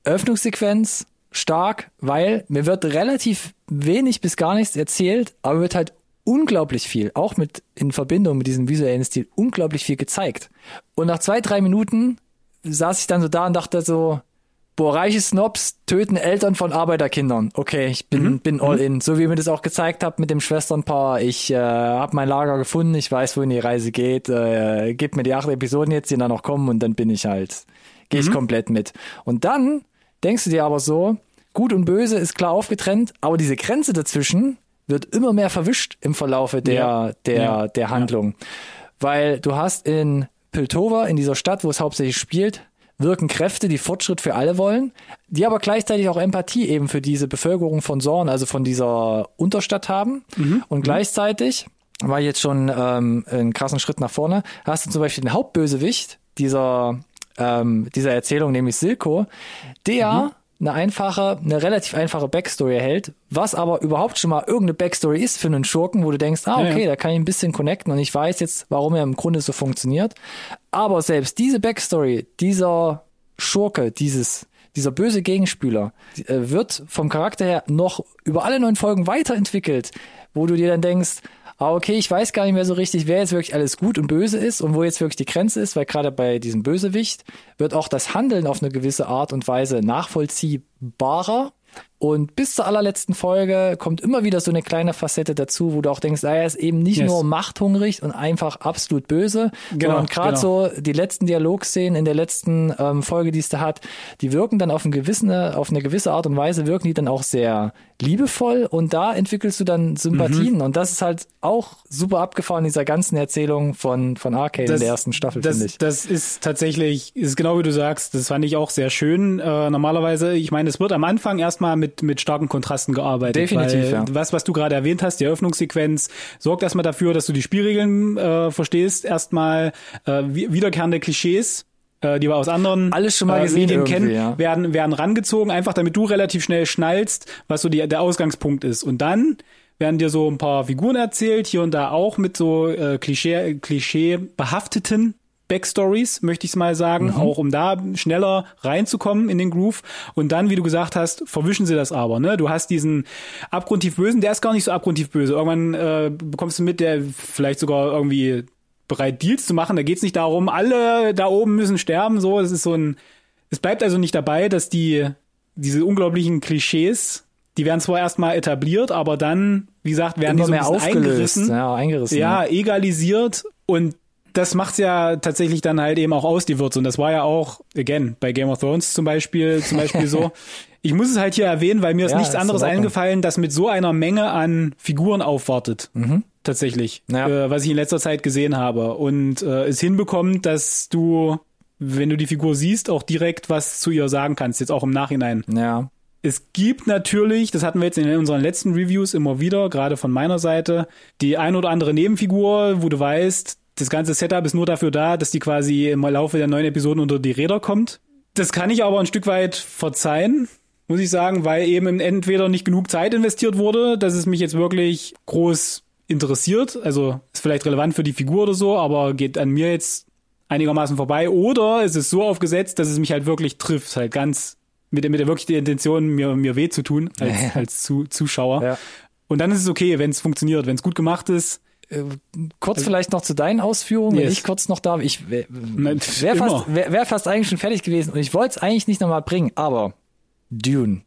[SPEAKER 1] Öffnungssequenz stark, weil mir wird relativ wenig bis gar nichts erzählt, aber wird halt unglaublich viel, auch mit in Verbindung mit diesem visuellen Stil, unglaublich viel gezeigt. Und nach zwei, drei Minuten saß ich dann so da und dachte so, boah, reiche Snobs töten Eltern von Arbeiterkindern. Okay, ich bin, mhm. bin all mhm. in. So wie mir das auch gezeigt habt mit dem Schwesternpaar. Ich äh, habe mein Lager gefunden, ich weiß, wohin die Reise geht. Äh, gib mir die acht Episoden jetzt, die dann noch kommen und dann bin ich halt, gehe ich mhm. komplett mit. Und dann denkst du dir aber so, gut und böse ist klar aufgetrennt, aber diese Grenze dazwischen wird immer mehr verwischt im Verlaufe der, ja. der, ja. der Handlung. Ja. Weil du hast in Piltover, in dieser Stadt, wo es hauptsächlich spielt, wirken Kräfte, die Fortschritt für alle wollen, die aber gleichzeitig auch Empathie eben für diese Bevölkerung von Sorn, also von dieser Unterstadt haben. Mhm. Und mhm. gleichzeitig war jetzt schon ähm, einen krassen Schritt nach vorne. Hast du zum Beispiel den Hauptbösewicht dieser ähm, dieser Erzählung, nämlich Silko, der mhm eine einfache, eine relativ einfache Backstory erhält, was aber überhaupt schon mal irgendeine Backstory ist für einen Schurken, wo du denkst, ah, okay, ja, ja. da kann ich ein bisschen connecten und ich weiß jetzt, warum er im Grunde so funktioniert. Aber selbst diese Backstory, dieser Schurke, dieses, dieser böse Gegenspieler, äh, wird vom Charakter her noch über alle neun Folgen weiterentwickelt, wo du dir dann denkst, okay, ich weiß gar nicht mehr so richtig, wer jetzt wirklich alles gut und böse ist und wo jetzt wirklich die Grenze ist, weil gerade bei diesem Bösewicht wird auch das Handeln auf eine gewisse Art und Weise nachvollziehbarer. Und bis zur allerletzten Folge kommt immer wieder so eine kleine Facette dazu, wo du auch denkst, ah, er ist eben nicht
[SPEAKER 2] Yes.
[SPEAKER 1] nur machthungrig und einfach absolut böse,
[SPEAKER 2] Genau,
[SPEAKER 1] sondern gerade
[SPEAKER 2] genau.
[SPEAKER 1] so die letzten Dialogszenen in der letzten ähm, Folge, die es da hat, die wirken dann auf, ein gewisse, auf eine gewisse Art und Weise, wirken die dann auch sehr liebevoll und da entwickelst du dann Sympathien
[SPEAKER 2] Mhm.
[SPEAKER 1] und das ist halt auch super abgefahren in dieser ganzen Erzählung von, von Arcane in der ersten Staffel,
[SPEAKER 2] das,
[SPEAKER 1] finde ich.
[SPEAKER 2] Das ist tatsächlich, ist genau wie du sagst, das fand ich auch sehr schön. Äh, normalerweise, ich meine, es wird am Anfang erstmal mit, mit starken Kontrasten gearbeitet.
[SPEAKER 1] Definitiv, ja.
[SPEAKER 2] Was, was du gerade erwähnt hast, die Eröffnungssequenz, sorgt erstmal dafür, dass du die Spielregeln äh, verstehst. Erstmal äh, wi- wiederkehrende Klischees. äh, Die wir aus anderen
[SPEAKER 1] Alles schon mal
[SPEAKER 2] äh,
[SPEAKER 1] gesehen
[SPEAKER 2] Medien kennen,
[SPEAKER 1] ja.
[SPEAKER 2] werden, werden rangezogen, einfach damit du relativ schnell schnallst, was so die, der Ausgangspunkt ist. Und dann werden dir so ein paar Figuren erzählt, hier und da auch mit so äh, Klischee, Klischee behafteten Backstories, möchte ich es mal sagen,
[SPEAKER 1] Mhm.
[SPEAKER 2] auch um da schneller reinzukommen in den Groove. Und dann, wie du gesagt hast, verwischen sie das aber. Ne? Du hast diesen abgrundtief Bösen, der ist gar nicht so abgrundtief böse. Irgendwann äh, bekommst du mit, der vielleicht sogar irgendwie bereit Deals zu machen. Da geht's nicht darum, alle da oben müssen sterben. So, es ist so ein. Es bleibt also nicht dabei, dass die diese unglaublichen Klischees, die werden zwar erstmal etabliert, aber dann, wie gesagt, werden
[SPEAKER 1] Immer
[SPEAKER 2] die so ein
[SPEAKER 1] mehr
[SPEAKER 2] bisschen
[SPEAKER 1] aufgelöst,
[SPEAKER 2] eingerissen
[SPEAKER 1] ja, eingerissen.
[SPEAKER 2] ja, egalisiert und das macht's ja tatsächlich dann halt eben auch aus, die Würze. Und das war ja auch, again, bei Game of Thrones zum Beispiel, zum Beispiel so. Ich muss es halt hier erwähnen, weil mir ist
[SPEAKER 1] Ja,
[SPEAKER 2] nichts
[SPEAKER 1] ist
[SPEAKER 2] anderes
[SPEAKER 1] in Ordnung.
[SPEAKER 2] eingefallen, das mit so einer Menge an Figuren aufwartet. Tatsächlich.
[SPEAKER 1] Ja.
[SPEAKER 2] Äh, was ich in letzter Zeit gesehen habe. Und äh, es hinbekommt, dass du, wenn du die Figur siehst, auch direkt was zu ihr sagen kannst, jetzt auch im Nachhinein.
[SPEAKER 1] Ja.
[SPEAKER 2] Es gibt natürlich, das hatten wir jetzt in unseren letzten Reviews immer wieder, gerade von meiner Seite, die ein oder andere Nebenfigur, wo du weißt, das ganze Setup ist nur dafür da, dass die quasi im Laufe der neuen Episoden unter die Räder kommt. Das kann ich aber ein Stück weit verzeihen, muss ich sagen, weil eben entweder nicht genug Zeit investiert wurde, dass es mich jetzt wirklich groß interessiert. Also ist vielleicht relevant für die Figur oder so, aber geht an mir jetzt einigermaßen vorbei. Oder es ist so aufgesetzt, dass es mich halt wirklich trifft, halt ganz mit der, mit der wirklich der Intention, mir, mir weh zu tun als, als zu, Zuschauer.
[SPEAKER 1] Ja.
[SPEAKER 2] Und dann ist es okay, wenn es funktioniert, wenn es gut gemacht ist.
[SPEAKER 1] Kurz vielleicht noch zu deinen Ausführungen, wenn
[SPEAKER 2] Yes.
[SPEAKER 1] ich kurz noch darf. Ich wäre wär fast, wär, wär fast eigentlich schon fertig gewesen und ich wollte es eigentlich nicht nochmal bringen, aber Dune.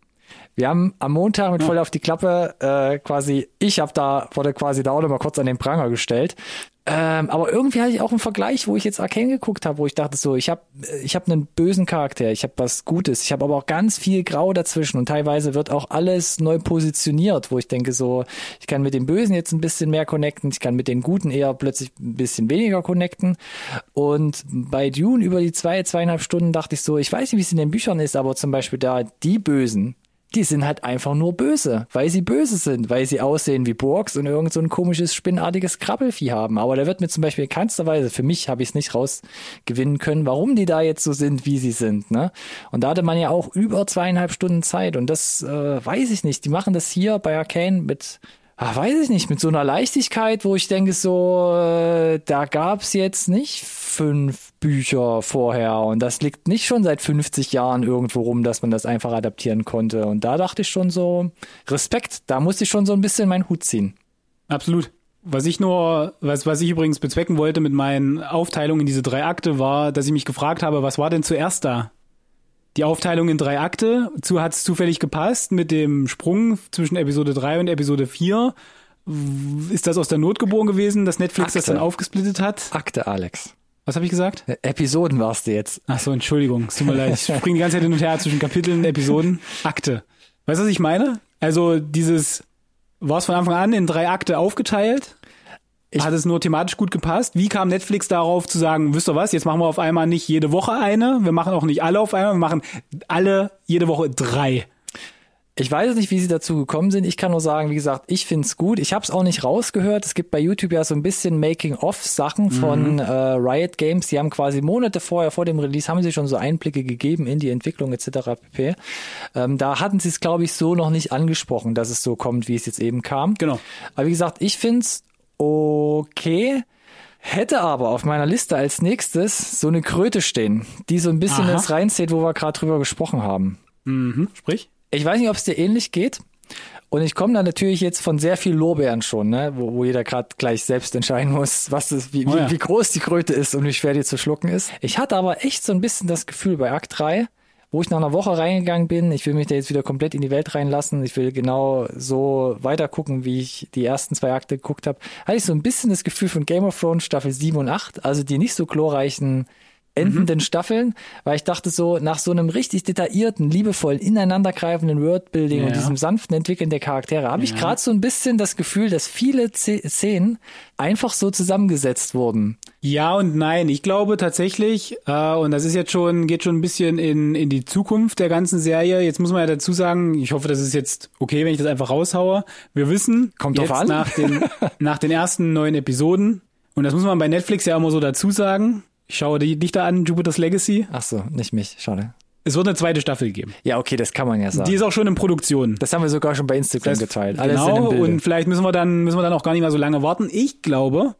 [SPEAKER 1] Wir haben am Montag mit voll auf die Klappe äh, quasi, ich habe da, wurde quasi da auch nochmal kurz an den Pranger gestellt. Ähm, aber irgendwie hatte ich auch einen Vergleich, wo ich jetzt Arcane geguckt habe, wo ich dachte so, ich habe ich hab einen bösen Charakter, ich habe was Gutes, ich habe aber auch ganz viel Grau dazwischen und teilweise wird auch alles neu positioniert, wo ich denke so, ich kann mit dem Bösen jetzt ein bisschen mehr connecten, ich kann mit den Guten eher plötzlich ein bisschen weniger connecten und bei Dune über die zwei, zweieinhalb Stunden dachte ich so, ich weiß nicht, wie es in den Büchern ist, aber zum Beispiel da die Bösen, die sind halt einfach nur böse, weil sie böse sind, weil sie aussehen wie Burgs und irgend so ein komisches, spinnartiges Krabbelvieh haben. Aber da wird mir zum Beispiel in keinster Weise, für mich habe ich es nicht rausgewinnen können, warum die da jetzt so sind, wie sie sind. Ne? Und da hatte man ja auch über zweieinhalb Stunden Zeit und das äh, weiß ich nicht. Die machen das hier bei Arcane mit Ah, weiß ich nicht, mit so einer Leichtigkeit, wo ich denke so, äh, da gab's jetzt nicht fünf Bücher vorher und das liegt nicht schon seit 50 Jahren irgendwo rum, dass man das einfach adaptieren konnte. Und da dachte ich schon so, Respekt, da musste ich schon so ein bisschen meinen Hut ziehen.
[SPEAKER 2] Absolut. Was ich nur, was, was ich übrigens bezwecken wollte mit meinen Aufteilungen in diese drei Akte, war, dass ich mich gefragt habe, was war denn zuerst da? Die Aufteilung in drei Akte, zu hat es zufällig gepasst mit dem Sprung zwischen Episode 3 und Episode 4. Ist das aus der Not geboren gewesen, dass Netflix das
[SPEAKER 1] Akte.
[SPEAKER 2] dann aufgesplittet hat?
[SPEAKER 1] Akte, Alex.
[SPEAKER 2] Was habe ich gesagt?
[SPEAKER 1] Episoden warst du jetzt.
[SPEAKER 2] Ach so, Entschuldigung, es tut mir leid. Ich springe die ganze Zeit hin und her zwischen Kapiteln, Episoden, Akte. Weißt du, was ich meine? Also dieses, war es von Anfang an in drei Akte aufgeteilt? Hat es nur thematisch gut gepasst? Wie kam Netflix darauf zu sagen, wisst ihr was, jetzt machen wir auf einmal nicht jede Woche eine, wir machen auch nicht alle auf einmal, wir machen alle jede Woche drei.
[SPEAKER 1] Ich weiß nicht, wie sie dazu gekommen sind. Ich kann nur sagen, wie gesagt, ich find's gut. Ich habe es auch nicht rausgehört. Es gibt bei YouTube ja so ein bisschen Making-of-Sachen von äh, Riot Games. Die haben quasi Monate vorher, vor dem Release, haben sie schon so Einblicke gegeben in die Entwicklung etc. pp. Ähm, da hatten sie es, glaube ich, so noch nicht angesprochen, dass es so kommt, wie es jetzt eben kam.
[SPEAKER 2] Genau.
[SPEAKER 1] Aber wie gesagt, ich find's okay. Hätte aber auf meiner Liste als nächstes so eine Kröte stehen, die so ein bisschen
[SPEAKER 2] Aha.
[SPEAKER 1] ins reinzählt, wo wir gerade drüber gesprochen haben.
[SPEAKER 2] Mhm. Sprich?
[SPEAKER 1] Ich weiß nicht, ob es dir ähnlich geht. Und ich komme da natürlich jetzt von sehr viel Lorbeeren schon, ne? wo, wo jeder gerade gleich selbst entscheiden muss, was das, wie,
[SPEAKER 2] Oh ja.
[SPEAKER 1] wie, wie groß die Kröte ist und wie schwer die zu schlucken ist. Ich hatte aber echt so ein bisschen das Gefühl bei Akt 3, wo ich nach einer Woche reingegangen bin. Ich will mich da jetzt wieder komplett in die Welt reinlassen. Ich will genau so weiter gucken, wie ich die ersten zwei Akte geguckt habe. Hatte ich so ein bisschen das Gefühl von Game of Thrones Staffel 7 und 8, also die nicht so glorreichen endenden mhm. Staffeln, weil ich dachte so, nach so einem richtig detaillierten, liebevollen, ineinandergreifenden Wordbuilding ja. und diesem sanften Entwickeln der Charaktere, habe ja. ich gerade so ein bisschen das Gefühl, dass viele Szenen einfach so zusammengesetzt wurden.
[SPEAKER 2] Ja und nein. Ich glaube tatsächlich, äh, und das ist jetzt schon, geht schon ein bisschen in, in die Zukunft der ganzen Serie. Jetzt muss man ja dazu sagen, ich hoffe, das ist jetzt okay, wenn ich das einfach raushaue. Wir wissen,
[SPEAKER 1] kommt jetzt an.
[SPEAKER 2] Nach, den, nach den ersten neun Episoden, und das muss man bei Netflix ja immer so dazu sagen, ich schaue dich da an, Jupiter's Legacy.
[SPEAKER 1] Ach so, nicht mich, schade.
[SPEAKER 2] Es wird eine zweite Staffel geben.
[SPEAKER 1] Ja, okay, das kann man ja sagen.
[SPEAKER 2] Die ist auch schon in Produktion.
[SPEAKER 1] Das haben wir sogar schon bei Instagram das, geteilt.
[SPEAKER 2] Alles genau, und vielleicht müssen wir dann müssen wir dann auch gar nicht mehr so lange warten. Ich glaube,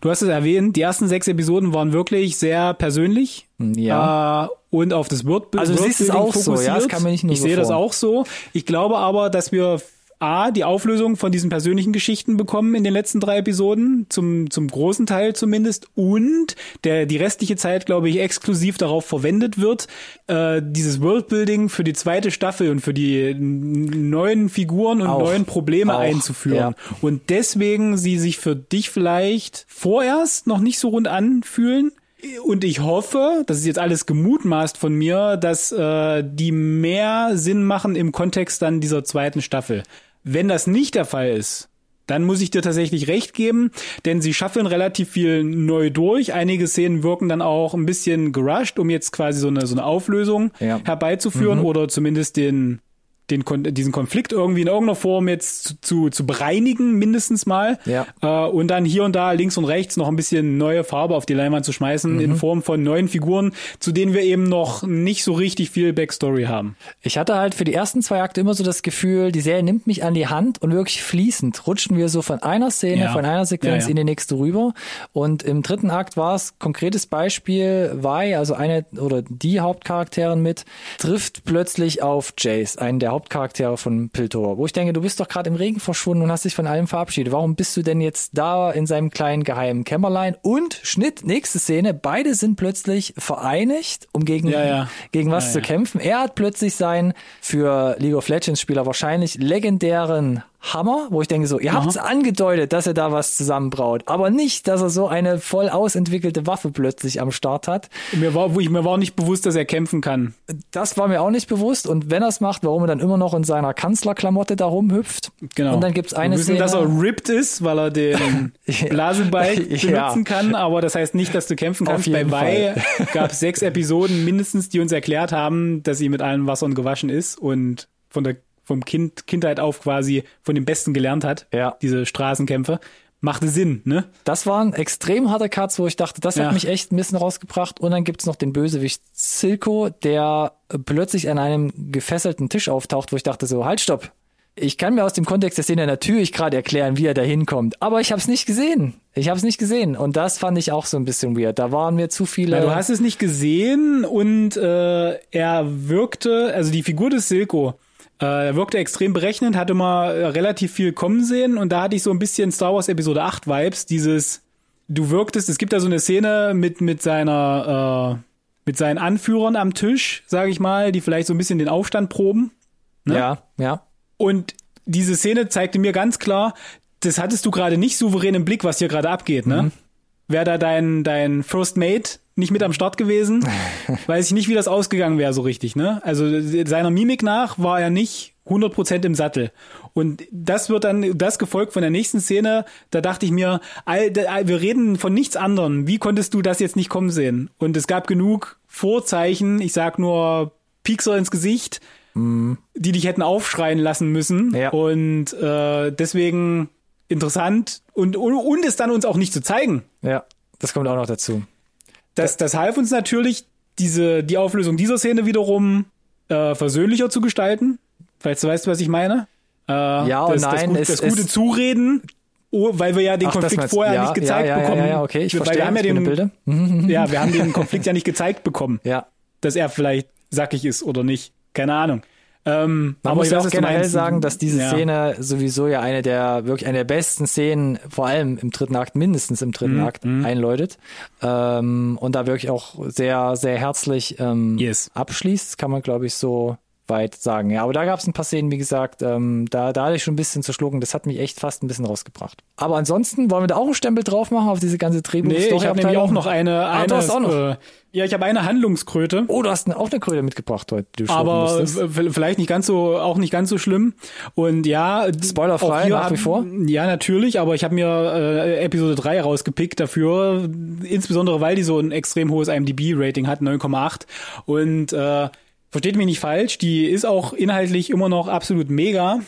[SPEAKER 2] du hast es erwähnt, die ersten sechs Episoden waren wirklich sehr persönlich.
[SPEAKER 1] Hm, ja.
[SPEAKER 2] Äh, und auf das Word
[SPEAKER 1] Also du siehst es auch fokussiert. so, ja, das kann man nicht nur
[SPEAKER 2] Ich
[SPEAKER 1] so
[SPEAKER 2] sehe das auch so. Ich glaube aber, dass wir A, die Auflösung von diesen persönlichen Geschichten bekommen in den letzten drei Episoden, zum, zum großen Teil zumindest, und der, die restliche Zeit, glaube ich, exklusiv darauf verwendet wird, äh, dieses Worldbuilding für die zweite Staffel und für die neuen Figuren und auch, neuen Probleme auch, einzuführen. Ja. Und deswegen sie sich für dich vielleicht vorerst noch nicht so rund anfühlen, und ich hoffe, das ist jetzt alles gemutmaßt von mir, dass äh, die mehr Sinn machen im Kontext dann dieser zweiten Staffel. Wenn das nicht der Fall ist, dann muss ich dir tatsächlich recht geben, denn sie schaffen relativ viel neu durch. Einige Szenen wirken dann auch ein bisschen gerusht, um jetzt quasi so eine, so eine Auflösung ja. herbeizuführen mhm. oder zumindest den, den, diesen Konflikt irgendwie in irgendeiner Form jetzt zu, zu, zu bereinigen, mindestens mal.
[SPEAKER 1] Ja.
[SPEAKER 2] Äh, und dann hier und da links und rechts noch ein bisschen neue Farbe auf die Leinwand zu schmeißen mhm. in Form von neuen Figuren, zu denen wir eben noch nicht so richtig viel Backstory haben.
[SPEAKER 1] Ich hatte halt für die ersten zwei Akte immer so das Gefühl, die Serie nimmt mich an die Hand und wirklich fließend rutschen wir so von einer Szene, ja. von einer Sequenz ja, in die nächste rüber. Und im dritten Akt war es konkretes Beispiel, Vi, also eine oder die Hauptcharakterin mit, trifft plötzlich auf Jace, einen der Haupt Hauptcharaktere von Piltover, wo ich denke, du bist doch gerade im Regen verschwunden und hast dich von allem verabschiedet. Warum bist du denn jetzt da in seinem kleinen geheimen Kämmerlein? Und Schnitt, nächste Szene, beide sind plötzlich vereinigt, um gegen,
[SPEAKER 2] ja, ja.
[SPEAKER 1] gegen was
[SPEAKER 2] ja,
[SPEAKER 1] zu kämpfen. Er hat plötzlich seinen für League of Legends Spieler wahrscheinlich legendären Hammer, wo ich denke so, ihr habt es angedeutet, dass er da was zusammenbraut, aber nicht, dass er so eine voll ausentwickelte Waffe plötzlich am Start hat.
[SPEAKER 2] Mir war, wo ich, mir war nicht bewusst, dass er kämpfen kann.
[SPEAKER 1] Das war mir auch nicht bewusst und wenn er es macht, warum er dann immer noch in seiner Kanzlerklamotte da rumhüpft.
[SPEAKER 2] Genau.
[SPEAKER 1] Und dann gibt's eine
[SPEAKER 2] Wir wissen,
[SPEAKER 1] Szene,
[SPEAKER 2] dass er ripped ist, weil er den Blasenbike benutzen ja. kann, aber das heißt nicht, dass du kämpfen kannst. Bei Vi gab es sechs Episoden mindestens, die uns erklärt haben, dass sie mit allen Wassern gewaschen ist und von der vom Kind, Kindheit auf quasi von dem Besten gelernt hat.
[SPEAKER 1] Ja.
[SPEAKER 2] Diese Straßenkämpfe. Machte Sinn, ne?
[SPEAKER 1] Das waren extrem harte Cuts, wo ich dachte, das ja. hat mich echt ein bisschen rausgebracht. Und dann gibt's noch den Bösewicht Silko, der plötzlich an einem gefesselten Tisch auftaucht, wo ich dachte so, halt, stopp. Ich kann mir aus dem Kontext der Szene natürlich gerade erklären, wie er da hinkommt, aber ich habe es nicht gesehen. Ich habe es nicht gesehen und das fand ich auch so ein bisschen weird. Da waren mir zu viele.
[SPEAKER 2] Ja, du hast es nicht gesehen und äh, er wirkte, also die Figur des Silko, er wirkte extrem berechnend, hatte mal äh, relativ viel kommen sehen und da hatte ich so ein bisschen Star Wars Episode 8 Vibes, dieses du wirktest, es gibt da so eine Szene mit mit seiner äh, mit seinen Anführern am Tisch, sage ich mal, die vielleicht so ein bisschen den Aufstand proben.
[SPEAKER 1] Ne? Ja, ja.
[SPEAKER 2] Und diese Szene zeigte mir ganz klar, das hattest du gerade nicht souverän im Blick, was hier gerade abgeht, ne? Mhm. Wäre da dein dein First Mate nicht mit am Start gewesen, weiß ich nicht, wie das ausgegangen wäre so richtig. Ne? Also seiner Mimik nach war er nicht 100% im Sattel. Und das wird dann, das gefolgt von der nächsten Szene, da dachte ich mir, all, wir reden von nichts anderem. Wie konntest du das jetzt nicht kommen sehen? Und es gab genug Vorzeichen, ich sag nur Piekser ins Gesicht,
[SPEAKER 1] mm.
[SPEAKER 2] die dich hätten aufschreien lassen müssen.
[SPEAKER 1] Ja.
[SPEAKER 2] Und äh, deswegen interessant und, und, und es dann uns auch nicht zu zeigen.
[SPEAKER 1] Ja, das kommt auch noch dazu.
[SPEAKER 2] Das, das half uns natürlich, diese, die Auflösung dieser Szene wiederum äh, versöhnlicher zu gestalten. Falls du weißt, was ich meine.
[SPEAKER 1] Äh, ja und
[SPEAKER 2] das,
[SPEAKER 1] nein.
[SPEAKER 2] Das, das, das gute Zureden, oh, weil wir ja den
[SPEAKER 1] Ach,
[SPEAKER 2] Konflikt vorher
[SPEAKER 1] ja,
[SPEAKER 2] nicht gezeigt
[SPEAKER 1] ja, ja,
[SPEAKER 2] bekommen.
[SPEAKER 1] Ja, ja, okay, ich
[SPEAKER 2] weil
[SPEAKER 1] verstehe.
[SPEAKER 2] Wir haben ja, den,
[SPEAKER 1] Bilder.
[SPEAKER 2] ja, wir haben den Konflikt ja nicht gezeigt bekommen.
[SPEAKER 1] Ja.
[SPEAKER 2] Dass er vielleicht sackig ist oder nicht. Keine Ahnung. Ähm,
[SPEAKER 1] Man muss ja auch generell sagen, dass diese
[SPEAKER 2] Ja.
[SPEAKER 1] Szene sowieso ja eine der wirklich eine der besten Szenen, vor allem im dritten Akt, mindestens im dritten
[SPEAKER 2] Mhm,
[SPEAKER 1] Akt, einläutet ähm, und da wirklich auch sehr sehr herzlich ähm,
[SPEAKER 2] Yes.
[SPEAKER 1] abschließt, kann man glaube ich so weit sagen. Ja, aber da gab es ein paar Szenen, wie gesagt, ähm, da, da hatte ich schon ein bisschen zu schlucken. Das hat mich echt fast ein bisschen rausgebracht. Aber ansonsten wollen wir da auch einen Stempel drauf machen auf diese ganze drehbuch
[SPEAKER 2] Nee, ich habe nämlich auch noch eine,
[SPEAKER 1] Ah,
[SPEAKER 2] eine
[SPEAKER 1] du hast auch noch.
[SPEAKER 2] Äh, ja, ich habe eine Handlungskröte.
[SPEAKER 1] Oh, du hast eine, auch eine Kröte mitgebracht heute. Die du
[SPEAKER 2] aber v- vielleicht nicht ganz so, auch nicht ganz so schlimm. Und ja,
[SPEAKER 1] Spoilerfrei nach wie vor?
[SPEAKER 2] Ja, natürlich, aber ich habe mir äh, Episode 3 rausgepickt dafür, insbesondere weil die so ein extrem hohes IMDb-Rating hat, 9,8. Und äh, versteht mich nicht falsch, die ist auch inhaltlich immer noch absolut mega,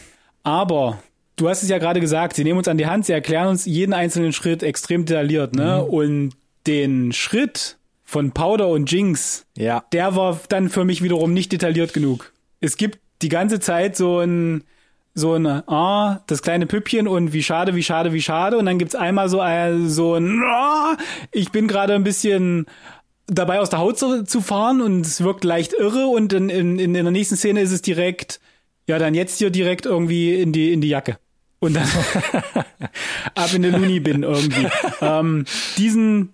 [SPEAKER 2] aber du hast es ja gerade gesagt, sie nehmen uns an die Hand, sie erklären uns jeden einzelnen Schritt extrem detailliert, ne? Und den Schritt von Powder und Jinx,
[SPEAKER 1] ja.
[SPEAKER 2] der war dann für mich wiederum nicht detailliert genug. Es gibt die ganze Zeit so ein so ein ah, das kleine Püppchen und wie schade, wie schade, wie schade und dann gibt's einmal so ein so ein ah, ich bin gerade ein bisschen dabei aus der Haut zu, zu fahren und es wirkt leicht irre und in, in, in der nächsten Szene ist es direkt ja, dann jetzt hier direkt irgendwie in die in die Jacke. Und dann ab in den Looney Bin irgendwie. ähm, diesen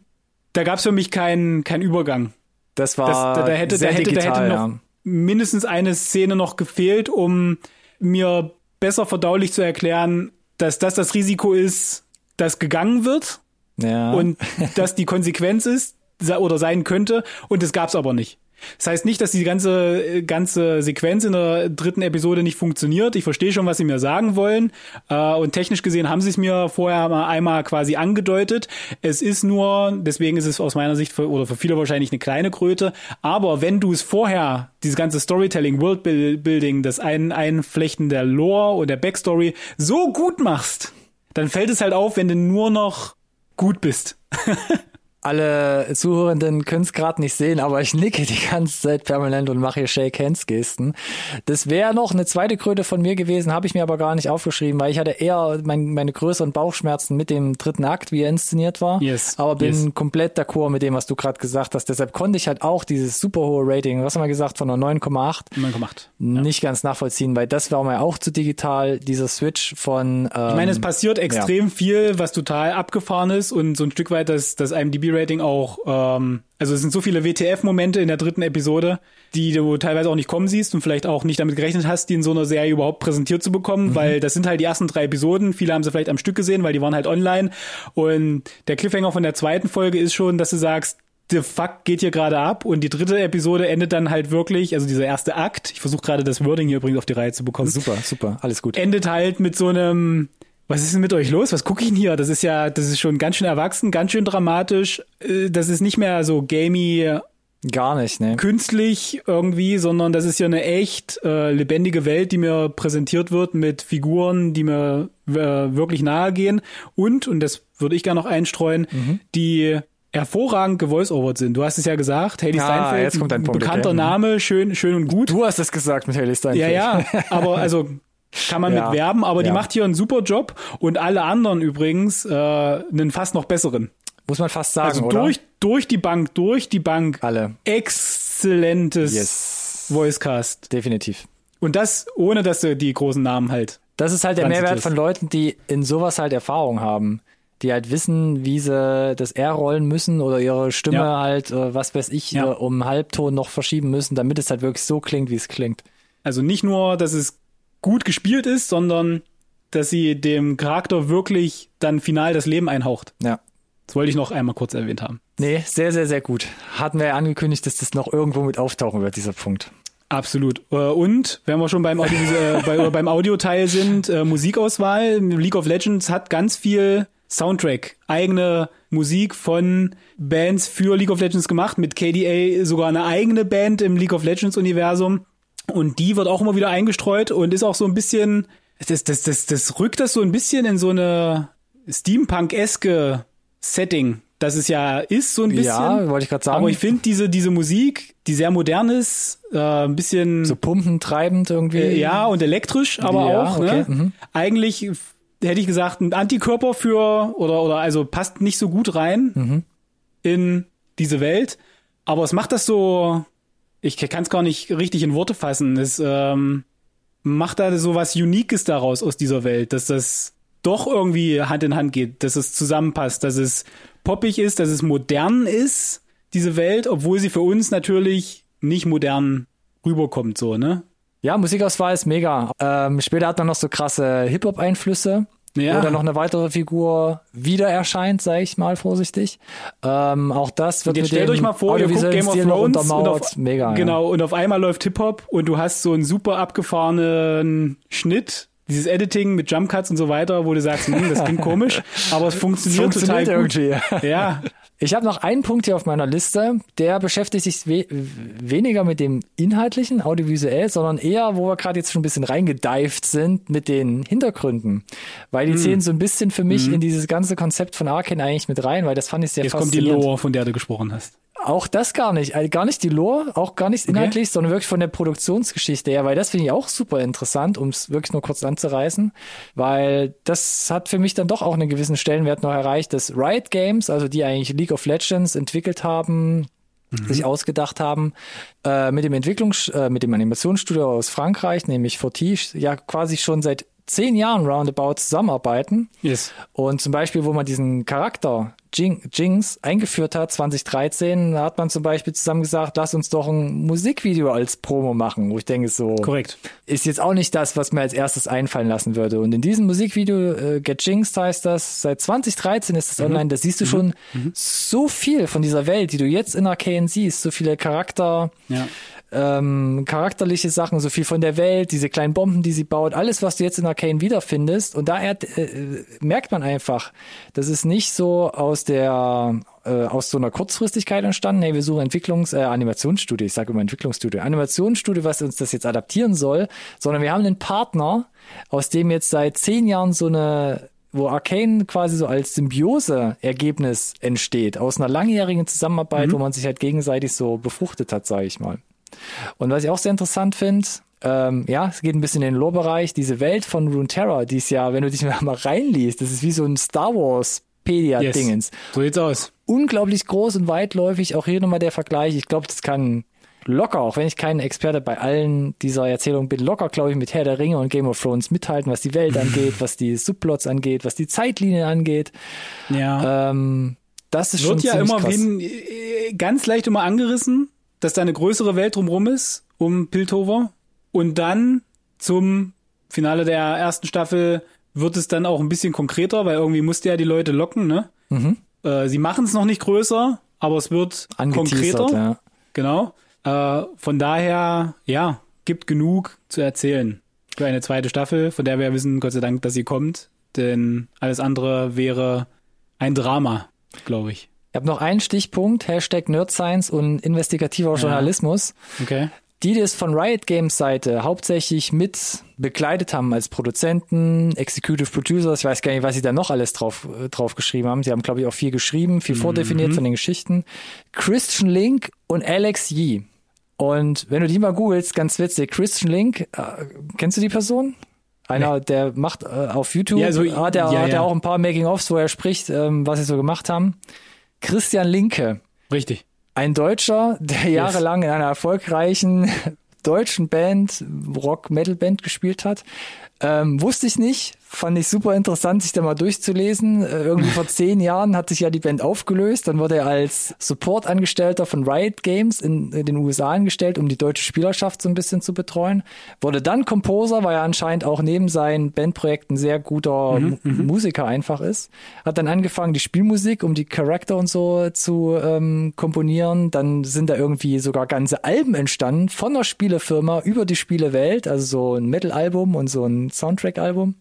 [SPEAKER 2] da gab's für mich keinen keinen Übergang.
[SPEAKER 1] Das
[SPEAKER 2] Das,
[SPEAKER 1] war
[SPEAKER 2] da, da hätte,
[SPEAKER 1] sehr
[SPEAKER 2] da hätte,
[SPEAKER 1] digital,
[SPEAKER 2] da hätte
[SPEAKER 1] ja.
[SPEAKER 2] noch mindestens eine Szene noch gefehlt, um mir besser verdaulich zu erklären, dass das das Risiko ist, das gegangen wird
[SPEAKER 1] Ja.
[SPEAKER 2] und dass die Konsequenz ist oder sein könnte und das gab's aber nicht. Das heißt nicht, dass die ganze äh, ganze Sequenz in der dritten Episode nicht funktioniert. Ich verstehe schon, was sie mir sagen wollen äh, und technisch gesehen haben sie es mir vorher mal einmal quasi angedeutet. Es ist nur, deswegen ist es aus meiner Sicht für, oder für viele wahrscheinlich eine kleine Kröte. Aber wenn du es vorher, dieses ganze Storytelling, Worldbuilding, das ein Einflechten der Lore und der Backstory so gut machst, dann fällt es halt auf, wenn du nur noch gut bist.
[SPEAKER 1] Alle Zuhörenden können es gerade nicht sehen, aber ich nicke die ganze Zeit permanent und mache hier Shake Hands Gesten. Das wäre noch eine zweite Kröte von mir gewesen, habe ich mir aber gar nicht aufgeschrieben, weil ich hatte eher mein, meine größeren Bauchschmerzen mit dem dritten Akt, wie er inszeniert war.
[SPEAKER 2] Yes,
[SPEAKER 1] Aber bin
[SPEAKER 2] yes.
[SPEAKER 1] komplett d'accord mit dem, was du gerade gesagt hast. Deshalb konnte ich halt auch dieses super hohe Rating, was haben wir gesagt, von einer 9,8
[SPEAKER 2] Immer gemacht.
[SPEAKER 1] nicht ganz nachvollziehen, weil das war mir auch zu digital, dieser Switch von ähm,
[SPEAKER 2] Ich meine, es passiert extrem viel, was total abgefahren ist und so ein Stück weit das, das IMDb-Rating auch, ähm, also es sind so viele WTF-Momente in der dritten Episode, die du teilweise auch nicht kommen siehst und vielleicht auch nicht damit gerechnet hast, die in so einer Serie überhaupt präsentiert zu bekommen, weil das sind halt die ersten drei Episoden. Viele haben sie vielleicht am Stück gesehen, weil die waren halt online. Und der Cliffhanger von der zweiten Folge ist schon, dass du sagst, the fuck geht hier gerade ab und die dritte Episode endet dann halt wirklich, also dieser erste Akt, ich versuche gerade das Wording hier übrigens auf die Reihe zu bekommen
[SPEAKER 1] super, super, alles gut.
[SPEAKER 2] endet halt mit so einem was ist denn mit euch los? Was gucke ich denn hier? Das ist ja, das ist schon ganz schön erwachsen, ganz schön dramatisch. Äh, Das ist nicht mehr so gamey,
[SPEAKER 1] Gar nicht, ne?
[SPEAKER 2] künstlich irgendwie, sondern das ist ja eine echt äh, lebendige Welt, die mir präsentiert wird mit Figuren, die mir äh, wirklich nahe gehen. Und, und das würde ich gerne noch einstreuen,
[SPEAKER 1] Mhm.
[SPEAKER 2] die hervorragend gevoice-overt sind. Du hast es ja gesagt, Haley
[SPEAKER 1] Ah,
[SPEAKER 2] Steinfeld,
[SPEAKER 1] jetzt kommt dein Punkt,
[SPEAKER 2] bekannter
[SPEAKER 1] okay. Mhm.
[SPEAKER 2] Name, schön, schön und gut.
[SPEAKER 1] Du hast es gesagt mit Haley Steinfeld.
[SPEAKER 2] Ja, ja, aber also kann man
[SPEAKER 1] Ja.
[SPEAKER 2] mit werben, aber die
[SPEAKER 1] Ja.
[SPEAKER 2] macht hier einen super Job und alle anderen übrigens äh, einen fast noch besseren.
[SPEAKER 1] Muss man fast sagen,
[SPEAKER 2] Also
[SPEAKER 1] oder?
[SPEAKER 2] durch durch die Bank, durch die Bank
[SPEAKER 1] Alle.
[SPEAKER 2] exzellentes
[SPEAKER 1] Yes.
[SPEAKER 2] Voicecast
[SPEAKER 1] Definitiv.
[SPEAKER 2] und das ohne dass du die großen Namen halt.
[SPEAKER 1] Das ist halt der Mehrwert von Leuten, die in sowas halt Erfahrung haben. Die halt wissen, wie sie das R rollen müssen oder ihre Stimme
[SPEAKER 2] Ja.
[SPEAKER 1] halt, äh, was weiß ich,
[SPEAKER 2] Ja.
[SPEAKER 1] äh, um Halbton noch verschieben müssen, damit es halt wirklich so klingt, wie es klingt.
[SPEAKER 2] Also nicht nur, dass es gut gespielt ist, sondern dass sie dem Charakter wirklich dann final das Leben einhaucht.
[SPEAKER 1] Ja.
[SPEAKER 2] Das wollte ich noch einmal kurz erwähnt haben.
[SPEAKER 1] Nee, sehr, sehr, sehr gut. Hatten wir ja angekündigt, dass das noch irgendwo mit auftauchen wird, dieser Punkt.
[SPEAKER 2] Absolut. Äh, Und wenn wir schon beim, Audio, äh, bei, oder beim Audioteil sind, äh, Musikauswahl. League of Legends hat ganz viel Soundtrack, eigene Musik von Bands für League of Legends gemacht, mit KDA sogar eine eigene Band im League of Legends Universum. Und die wird auch immer wieder eingestreut und ist auch so ein bisschen, das, das, das, das rückt das so ein bisschen in so eine Steampunk-eske Setting, das es ja ist, so ein bisschen.
[SPEAKER 1] Ja, wollte ich gerade sagen.
[SPEAKER 2] Aber ich finde diese, diese Musik, die sehr modern ist, äh, ein bisschen
[SPEAKER 1] so pumpentreibend irgendwie.
[SPEAKER 2] äh, ja und elektrisch, aber
[SPEAKER 1] Ja,
[SPEAKER 2] auch,
[SPEAKER 1] okay,
[SPEAKER 2] ne?
[SPEAKER 1] mhm.
[SPEAKER 2] Eigentlich hätte ich gesagt, ein Antikörper für oder oder also passt nicht so gut rein
[SPEAKER 1] Mhm.
[SPEAKER 2] in diese Welt, aber es macht das so ich kann es gar nicht richtig in Worte fassen. Es ähm, macht da so was Uniques daraus aus dieser Welt, dass das doch irgendwie Hand in Hand geht, dass es zusammenpasst, dass es poppig ist, dass es modern ist, diese Welt, obwohl sie für uns natürlich nicht modern rüberkommt, so, ne?
[SPEAKER 1] Ja, Musikauswahl ist mega. Ähm, später hat man noch so krasse Hip-Hop-Einflüsse.
[SPEAKER 2] Ja.
[SPEAKER 1] Oder noch eine weitere Figur wieder erscheint, sage ich mal vorsichtig. Ähm, auch das wird
[SPEAKER 2] Und jetzt
[SPEAKER 1] mit
[SPEAKER 2] stellt euch mal vor, ihr guckt Game of
[SPEAKER 1] Stil
[SPEAKER 2] Thrones und auf,
[SPEAKER 1] mega.
[SPEAKER 2] genau, und auf einmal läuft Hip-Hop und du hast so einen super abgefahrenen Schnitt, dieses Editing mit Jump Cuts und so weiter, wo du sagst, hm, das klingt komisch, aber es
[SPEAKER 1] Ja.
[SPEAKER 2] funktioniert,
[SPEAKER 1] Funktioniert
[SPEAKER 2] total gut.
[SPEAKER 1] irgendwie.
[SPEAKER 2] Ja,
[SPEAKER 1] Ich habe noch einen Punkt hier auf meiner Liste, der beschäftigt sich we weniger mit dem inhaltlichen, audiovisuell, sondern eher, wo wir gerade jetzt schon ein bisschen reingedived sind, mit den Hintergründen. Weil
[SPEAKER 2] Hm.
[SPEAKER 1] die zählen so ein bisschen für mich in dieses ganze Konzept von Arkane eigentlich mit rein, weil das fand ich sehr
[SPEAKER 2] jetzt kommt die
[SPEAKER 1] faszinierend.
[SPEAKER 2] Lore, von der du gesprochen hast.
[SPEAKER 1] Auch das gar nicht. Also gar nicht die Lore, auch gar nicht inhaltlich, sondern wirklich von der Produktionsgeschichte her, weil das finde ich auch super interessant, um es wirklich nur kurz anzureißen, weil das hat für mich dann doch auch einen gewissen Stellenwert noch erreicht, dass Riot Games, also die eigentlich League of Legends entwickelt haben, sich ausgedacht haben, äh, mit dem Entwicklungs-, äh, mit dem Animationsstudio aus Frankreich, nämlich Fortige, ja quasi schon seit zehn Jahren roundabout zusammenarbeiten.
[SPEAKER 2] Yes.
[SPEAKER 1] Und zum Beispiel, wo man diesen Charakter Jinx eingeführt hat, 2013, da hat man zum Beispiel zusammen gesagt, lass uns doch ein Musikvideo als Promo machen, wo ich denke, so
[SPEAKER 2] Korrekt.
[SPEAKER 1] ist jetzt auch nicht das, was mir als erstes einfallen lassen würde. Und in diesem Musikvideo, äh, Get Jinxed heißt das, seit 2013 ist das online, da siehst du schon so viel von dieser Welt, die du jetzt in Arcane siehst, so viele Charakter,
[SPEAKER 2] Ja.
[SPEAKER 1] Ähm, charakterliche Sachen, so viel von der Welt, diese kleinen Bomben, die sie baut, alles, was du jetzt in Arcane wiederfindest. Und da äh, merkt man einfach, das ist nicht so aus der äh, aus so einer Kurzfristigkeit entstanden. Hey, wir suchen Entwicklungs-, äh, Animationsstudio, ich sage immer Entwicklungsstudio, Animationsstudio, was uns das jetzt adaptieren soll, sondern wir haben einen Partner, aus dem jetzt seit zehn Jahren so eine wo Arcane quasi so als Symbiose-Ergebnis entsteht, aus einer langjährigen Zusammenarbeit, wo man sich halt gegenseitig so befruchtet hat, sage ich mal. Und was ich auch sehr interessant finde, ähm, ja, es geht ein bisschen in den Lore-Bereich, diese Welt von Runeterra, die ist ja, wenn du dich mal reinliest, das ist wie so ein Star Wars-Pedia-Dingens.
[SPEAKER 2] So sieht's aus.
[SPEAKER 1] Unglaublich groß und weitläufig, auch hier nochmal der Vergleich. Ich glaube, das kann locker, auch wenn ich kein Experte bei allen dieser Erzählungen bin, locker, glaube ich, mit Herr der Ringe und Game of Thrones mithalten, was die Welt angeht, was die Subplots angeht, was die Zeitlinien angeht.
[SPEAKER 2] Ja.
[SPEAKER 1] Ähm, das ist schon
[SPEAKER 2] Wird ja
[SPEAKER 1] ziemlich
[SPEAKER 2] immer
[SPEAKER 1] krass.
[SPEAKER 2] äh, ganz leicht immer angerissen, dass da eine größere Welt drumrum ist, um Piltover. Und dann zum Finale der ersten Staffel wird es dann auch ein bisschen konkreter, weil irgendwie musste ja die Leute locken, ne?
[SPEAKER 1] Mhm.
[SPEAKER 2] Äh, sie machen es noch nicht größer, aber es wird konkreter.
[SPEAKER 1] ja.
[SPEAKER 2] Genau. Äh, von daher, ja, gibt genug zu erzählen für eine zweite Staffel, von der wir wissen, Gott sei Dank, dass sie kommt. Denn alles andere wäre ein Drama, glaube ich.
[SPEAKER 1] Ich habe noch einen Stichpunkt, Hashtag Nerdscience und investigativer Journalismus.
[SPEAKER 2] Okay.
[SPEAKER 1] Die, die es von Riot Games Seite hauptsächlich mit begleitet haben als Produzenten, Executive Producers, ich weiß gar nicht, was sie da noch alles drauf, äh, drauf geschrieben haben. Sie haben, glaube ich, auch viel geschrieben, viel vordefiniert von den Geschichten. Christian Link und Alex Yee. Und wenn du die mal googelst, ganz witzig, Christian Link, äh, kennst du die Person? Einer, der macht äh, auf YouTube,
[SPEAKER 2] Ja, so-
[SPEAKER 1] hat er
[SPEAKER 2] ja,
[SPEAKER 1] hat er
[SPEAKER 2] ja.
[SPEAKER 1] auch ein paar Making-ofs, wo er spricht, ähm, was sie so gemacht haben. Christian Linke,
[SPEAKER 2] Richtig.
[SPEAKER 1] ein Deutscher, der jahrelang in einer erfolgreichen deutschen Band, Rock-Metal-Band gespielt hat. Ähm, wusste ich nicht, fand ich super interessant, sich da mal durchzulesen. Äh, irgendwie vor zehn Jahren hat sich ja die Band aufgelöst. Dann wurde er als Support-Angestellter von Riot Games in, in den USA angestellt, um die deutsche Spielerschaft so ein bisschen zu betreuen. Wurde dann Composer, weil er anscheinend auch neben seinen Bandprojekten sehr guter Mu- Musiker einfach ist. Hat dann angefangen, die Spielmusik, um die Charakter und so zu ähm, komponieren. Dann sind da irgendwie sogar ganze Alben entstanden von der Spielefirma über die Spielewelt, also so ein Metal-Album und so ein Soundtrack-Album.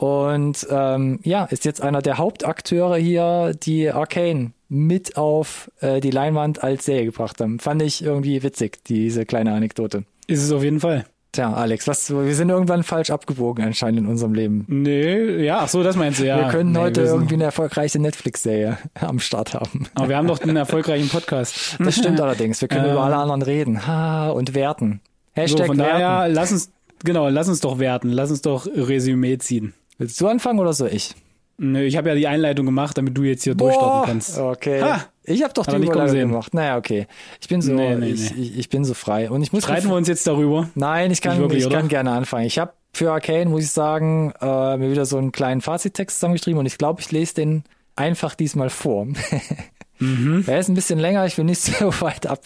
[SPEAKER 1] Und ähm, ja, ist jetzt einer der Hauptakteure hier, die Arcane mit auf äh, die Leinwand als Serie gebracht haben. Fand ich irgendwie witzig, diese kleine Anekdote.
[SPEAKER 2] Ist es auf jeden Fall.
[SPEAKER 1] Tja, Alex, was, wir sind irgendwann falsch abgebogen anscheinend in unserem Leben.
[SPEAKER 2] Nee, ja, ach so, das meinst du, ja.
[SPEAKER 1] wir können
[SPEAKER 2] nee,
[SPEAKER 1] heute
[SPEAKER 2] wir
[SPEAKER 1] irgendwie eine erfolgreiche Netflix-Serie am Start haben.
[SPEAKER 2] Aber wir haben doch einen erfolgreichen Podcast.
[SPEAKER 1] Das stimmt allerdings. Wir können
[SPEAKER 2] Ähm.
[SPEAKER 1] über alle anderen reden. Ha, und werten.
[SPEAKER 2] So,
[SPEAKER 1] Hashtag
[SPEAKER 2] von
[SPEAKER 1] werten.
[SPEAKER 2] daher, lass uns, genau, lass uns doch werten. Lass uns doch Resümee ziehen.
[SPEAKER 1] Willst du anfangen oder soll ich?
[SPEAKER 2] Nö, Ich habe ja die Einleitung gemacht, damit du jetzt hier durchstarten kannst.
[SPEAKER 1] Okay.
[SPEAKER 2] Ha!
[SPEAKER 1] Ich habe doch die Überleitung gemacht. Naja, okay. Ich bin so,
[SPEAKER 2] Nee, nee,
[SPEAKER 1] ich,
[SPEAKER 2] nee.
[SPEAKER 1] Ich, ich bin so frei. Und ich muss
[SPEAKER 2] Streiten wir uns jetzt darüber?
[SPEAKER 1] Nein, ich kann,
[SPEAKER 2] Nicht wirklich,
[SPEAKER 1] ich kann gerne anfangen. Ich habe für Arcane, muss ich sagen, äh, mir wieder so einen kleinen Fazittext zusammengeschrieben und ich glaube, ich lese den einfach diesmal vor.
[SPEAKER 2] Mhm.
[SPEAKER 1] Er ist ein bisschen länger, ich will nicht so weit ab,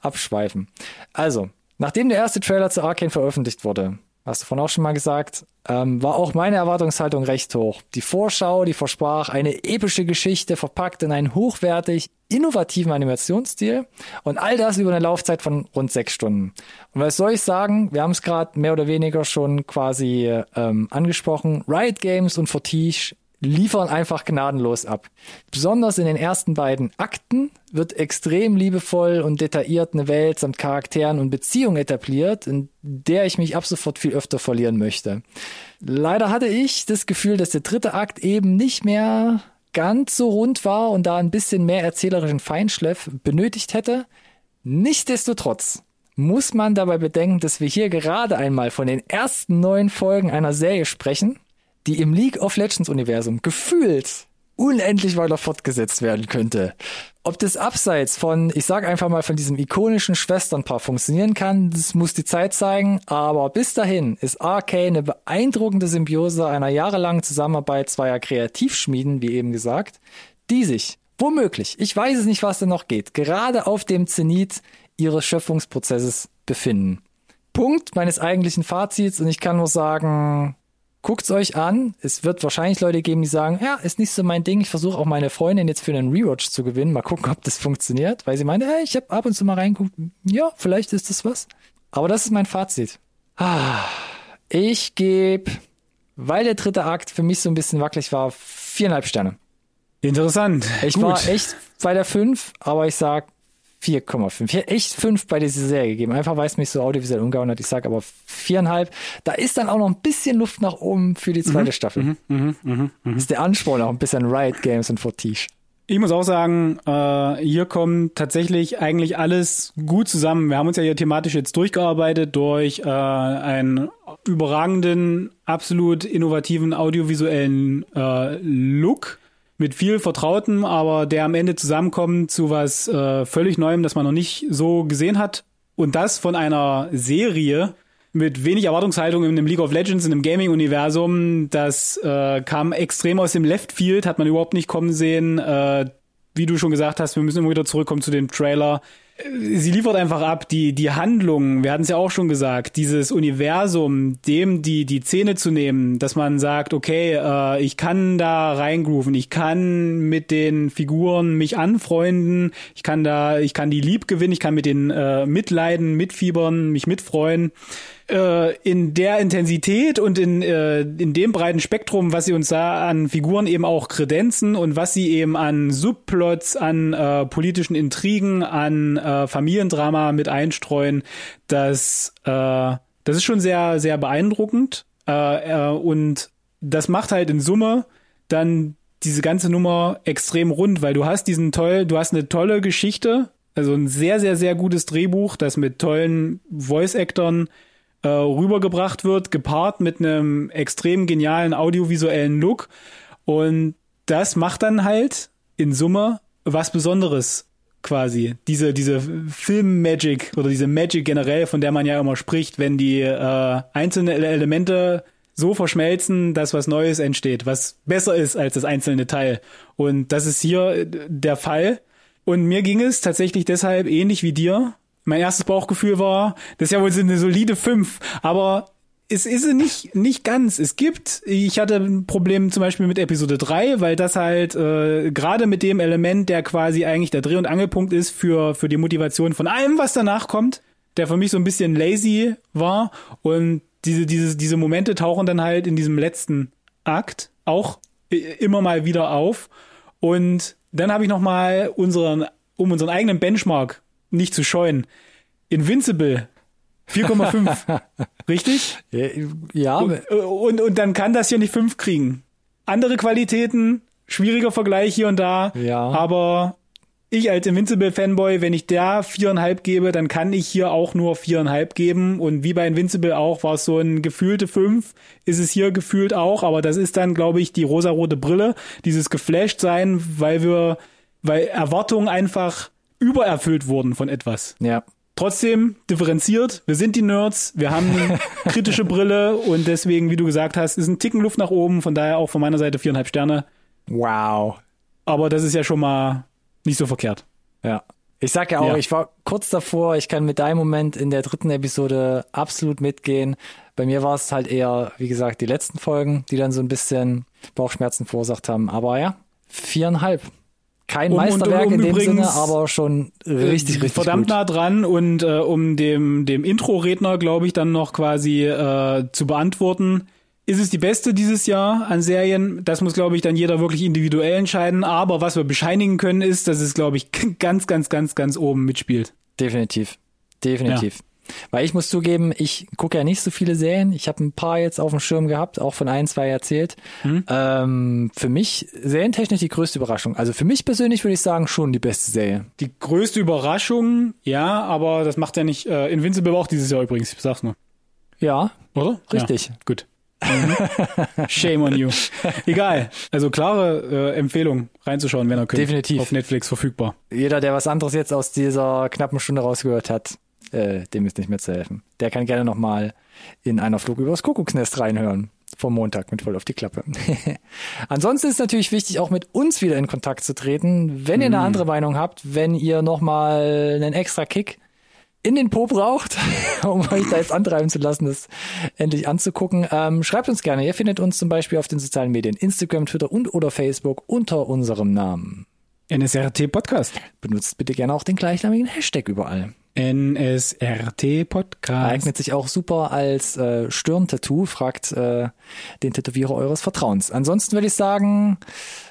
[SPEAKER 1] abschweifen. Also, nachdem der erste Trailer zu Arcane veröffentlicht wurde, hast du vorhin auch schon mal gesagt, ähm, war auch meine Erwartungshaltung recht hoch. Die Vorschau, die versprach eine epische Geschichte verpackt in einen hochwertig innovativen Animationsstil und all das über eine Laufzeit von rund sechs Stunden. Und was soll ich sagen? Wir haben es gerade mehr oder weniger schon quasi ähm, angesprochen. Riot Games und Fortige liefern einfach gnadenlos ab. Besonders in den ersten beiden Akten wird extrem liebevoll und detailliert eine Welt samt Charakteren und Beziehungen etabliert, in der ich mich ab sofort viel öfter verlieren möchte. Leider hatte ich das Gefühl, dass der dritte Akt eben nicht mehr ganz so rund war und da ein bisschen mehr erzählerischen Feinschliff benötigt hätte. Nichtsdestotrotz muss man dabei bedenken, dass wir hier gerade einmal von den ersten neun Folgen einer Serie sprechen, die im League of Legends Universum gefühlt unendlich weiter fortgesetzt werden könnte. Ob das abseits von, ich sag einfach mal, von diesem ikonischen Schwesternpaar funktionieren kann, das muss die Zeit zeigen, aber bis dahin ist Arcane eine beeindruckende Symbiose einer jahrelangen Zusammenarbeit zweier Kreativschmieden, wie eben gesagt, die sich womöglich, ich weiß es nicht, was da noch geht, gerade auf dem Zenit ihres Schöpfungsprozesses befinden. Punkt meines eigentlichen Fazits und ich kann nur sagen, guckt's euch an. Es wird wahrscheinlich Leute geben, die sagen, ja, ist nicht so mein Ding. Ich versuche auch meine Freundin jetzt für einen Rewatch zu gewinnen. Mal gucken, ob das funktioniert, weil sie meinte, hey, ich habe ab und zu mal reingeguckt. Ja, vielleicht ist das was. Aber das ist mein Fazit. Ah, ich gebe, weil der dritte Akt für mich so ein bisschen wackelig war, viereinhalb Sterne.
[SPEAKER 2] Interessant.
[SPEAKER 1] Ich
[SPEAKER 2] Gut.
[SPEAKER 1] war echt bei der 5, aber ich sag 4,5. Ich hätte echt 5 bei dieser Serie gegeben. Einfach weil es mich so audiovisuell umgehauen hat. Ich sag aber 4,5. Da ist dann auch noch ein bisschen Luft nach oben für die zweite Staffel. Ist der Ansporn auch ein bisschen Riot Games und Fortige.
[SPEAKER 2] Ich muss auch sagen, äh, hier kommt tatsächlich eigentlich alles gut zusammen. Wir haben uns ja hier thematisch jetzt durchgearbeitet durch äh, einen überragenden, absolut innovativen audiovisuellen äh, Look mit viel Vertrautem, aber der am Ende zusammenkommt zu was äh, völlig Neuem, das man noch nicht so gesehen hat. Und das von einer Serie mit wenig Erwartungshaltung in einem League of Legends, in einem Gaming-Universum. Das äh, kam extrem aus dem Left Field, hat man überhaupt nicht kommen sehen. Äh, wie du schon gesagt hast, wir müssen immer wieder zurückkommen zu dem Trailer. Sie liefert einfach ab, die, die Handlung, wir hatten es ja auch schon gesagt, dieses Universum, dem die, die Zähne zu nehmen, dass man sagt, okay, äh, ich kann da reingrooven, ich kann mit den Figuren mich anfreunden, ich kann da, ich kann die lieb gewinnen, ich kann mit denen äh, mitleiden, mitfiebern, mich mitfreuen äh, in der Intensität und in, äh, in dem breiten Spektrum, was sie uns da an Figuren eben auch kredenzen und was sie eben an Subplots, an äh, politischen Intrigen, an äh, Familiendrama mit einstreuen, das, äh, das ist schon sehr, sehr beeindruckend. Äh, äh, und das macht halt in Summe dann diese ganze Nummer extrem rund, weil du hast diesen toll, du hast eine tolle Geschichte, also ein sehr, sehr, sehr gutes Drehbuch, das mit tollen Voice-Actern äh, rübergebracht wird, gepaart mit einem extrem genialen audiovisuellen Look. Und das macht dann halt in Summe was Besonderes quasi. Diese, diese Film-Magic oder diese Magic generell, von der man ja immer spricht, wenn die äh, einzelnen Ele- Elemente so verschmelzen, dass was Neues entsteht, was besser ist als das einzelne Teil. Und das ist hier äh, der Fall. Und mir ging es tatsächlich deshalb ähnlich wie dir. Mein erstes Bauchgefühl war, das ist ja wohl so eine solide 5, aber es ist nicht, nicht ganz. Es gibt, ich hatte ein Problem zum Beispiel mit Episode 3, weil das halt äh, gerade mit dem Element, der quasi eigentlich der Dreh- und Angelpunkt ist für, für die Motivation von allem, was danach kommt, der für mich so ein bisschen lazy war. Und diese, diese, diese Momente tauchen dann halt in diesem letzten Akt auch i- immer mal wieder auf. Und dann habe ich noch mal unseren, um unseren eigenen Benchmark nicht zu scheuen, Invincible 4,5. Richtig?
[SPEAKER 1] Ja, ja
[SPEAKER 2] Und, und dann kann das hier nicht 5 kriegen. Andere Qualitäten, schwieriger Vergleich hier und da.
[SPEAKER 1] Ja.
[SPEAKER 2] Aber ich als Invincible-Fanboy, wenn ich da viereinhalb gebe, dann kann ich hier auch nur viereinhalb geben. Und wie bei Invincible auch, war es so ein gefühlte 5, ist es hier gefühlt auch. Aber das ist dann, glaube ich, die rosarote Brille, dieses geflasht sein, weil wir weil Erwartungen einfach übererfüllt wurden von etwas.
[SPEAKER 1] Ja.
[SPEAKER 2] Trotzdem differenziert, wir sind die Nerds, wir haben eine kritische Brille und deswegen, wie du gesagt hast, ist ein Ticken Luft nach oben, von daher auch von meiner Seite viereinhalb Sterne.
[SPEAKER 1] Wow.
[SPEAKER 2] Aber das ist ja schon mal nicht so verkehrt.
[SPEAKER 1] Ja. Ich sag ja auch,
[SPEAKER 2] Ja.
[SPEAKER 1] ich war kurz davor, ich kann mit deinem Moment in der dritten Episode absolut mitgehen. Bei mir war es halt eher, wie gesagt, die letzten Folgen, die dann so ein bisschen Bauchschmerzen verursacht haben. Aber ja, viereinhalb. Kein
[SPEAKER 2] Um- und
[SPEAKER 1] Meisterwerk
[SPEAKER 2] um
[SPEAKER 1] in dem Sinne, aber schon richtig, richtig
[SPEAKER 2] verdammt
[SPEAKER 1] gut.
[SPEAKER 2] nah dran und äh, um dem, dem Intro-Redner, glaube ich, dann noch quasi äh, zu beantworten, ist es die beste dieses Jahr an Serien? Das muss, glaube ich, dann jeder wirklich individuell entscheiden. Aber was wir bescheinigen können, ist, dass es, glaube ich, ganz, ganz, ganz, ganz oben mitspielt.
[SPEAKER 1] Definitiv. Definitiv. Weil ich muss zugeben, ich gucke ja nicht so viele Serien. Ich habe ein paar jetzt auf dem Schirm gehabt, auch von ein, zwei erzählt. Ähm, für mich serientechnisch die größte Überraschung. Also für mich persönlich würde ich sagen, schon die beste Serie.
[SPEAKER 2] Die größte Überraschung, ja, aber das macht ja nicht äh, Invincible war auch dieses Jahr übrigens, ich sag's nur.
[SPEAKER 1] Ja,
[SPEAKER 2] Oder?
[SPEAKER 1] Richtig.
[SPEAKER 2] Ja, gut. Mhm. Shame on you. Egal. Also klare äh, Empfehlung reinzuschauen, wenn er könnt.
[SPEAKER 1] Definitiv.
[SPEAKER 2] Auf Netflix verfügbar.
[SPEAKER 1] jeder, der was anderes jetzt aus dieser knappen Stunde rausgehört hat, äh, dem ist nicht mehr zu helfen. Der kann gerne nochmal in einer Flug übers Kuckucksnest reinhören. Vom Montag mit voll auf die Klappe. Ansonsten ist natürlich wichtig, auch mit uns wieder in Kontakt zu treten. Wenn ihr eine andere Meinung habt, wenn ihr nochmal einen extra Kick in den Po braucht, um euch da jetzt antreiben zu lassen, das endlich anzugucken, ähm, schreibt uns gerne. Ihr findet uns zum Beispiel auf den sozialen Medien Instagram, Twitter und oder Facebook unter unserem Namen.
[SPEAKER 2] NSRT Podcast.
[SPEAKER 1] Benutzt bitte gerne auch den gleichnamigen Hashtag überall.
[SPEAKER 2] NSRT Podcast.
[SPEAKER 1] Eignet sich auch super als äh, Stirn-Tattoo, fragt äh, den Tätowierer eures Vertrauens. Ansonsten würde ich sagen,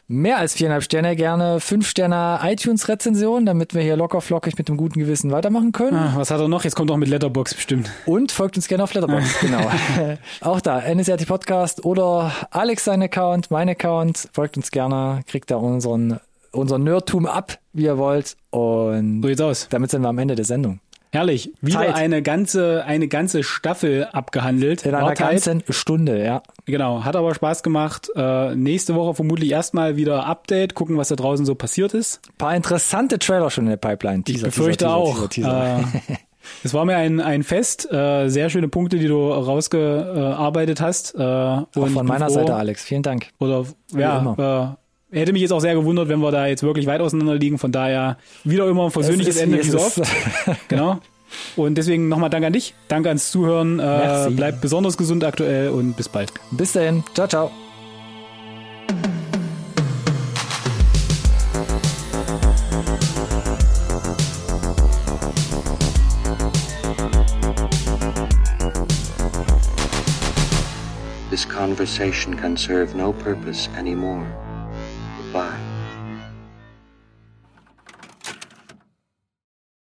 [SPEAKER 1] mehr als viereinhalb Sterne, gerne fünf Sterne iTunes-Rezension, damit wir hier locker flockig mit dem guten Gewissen weitermachen können.
[SPEAKER 2] Ah, was hat er noch? Jetzt kommt auch mit Letterbox bestimmt.
[SPEAKER 1] Und folgt uns gerne auf Letterboxd, genau. auch da, NSRT Podcast oder Alex sein Account, mein Account, folgt uns gerne, kriegt da unseren, unseren Nerdtum ab, wie ihr wollt. Und
[SPEAKER 2] So sieht's aus.
[SPEAKER 1] damit sind wir am Ende der Sendung.
[SPEAKER 2] Herrlich. Wieder
[SPEAKER 1] Zeit.
[SPEAKER 2] eine ganze, eine ganze Staffel abgehandelt.
[SPEAKER 1] In einer ganzen Stunde, ja.
[SPEAKER 2] Genau, hat aber Spaß gemacht. Äh, nächste Woche vermutlich erstmal wieder Update, gucken, was da draußen so passiert ist.
[SPEAKER 1] paar interessante Trailer schon in der Pipeline.
[SPEAKER 2] Ich
[SPEAKER 1] Teaser,
[SPEAKER 2] befürchte
[SPEAKER 1] Teaser,
[SPEAKER 2] auch.
[SPEAKER 1] Teaser.
[SPEAKER 2] Äh, es war mir ein, ein Fest. Äh, sehr schöne Punkte, die du rausgearbeitet hast. Äh,
[SPEAKER 1] auch
[SPEAKER 2] und
[SPEAKER 1] von meiner
[SPEAKER 2] froh-
[SPEAKER 1] Seite, Alex. Vielen Dank.
[SPEAKER 2] Oder ja, äh, hätte mich jetzt auch sehr gewundert, wenn wir da jetzt wirklich weit auseinander liegen. Von daher wieder immer ein versöhnliches Ende,
[SPEAKER 1] wie
[SPEAKER 2] so oft. genau. Und deswegen nochmal Dank an dich. Danke ans Zuhören. Äh, bleibt besonders gesund aktuell und bis bald.
[SPEAKER 1] Bis dahin. Ciao, ciao.
[SPEAKER 3] This conversation can serve no purpose anymore. Bye.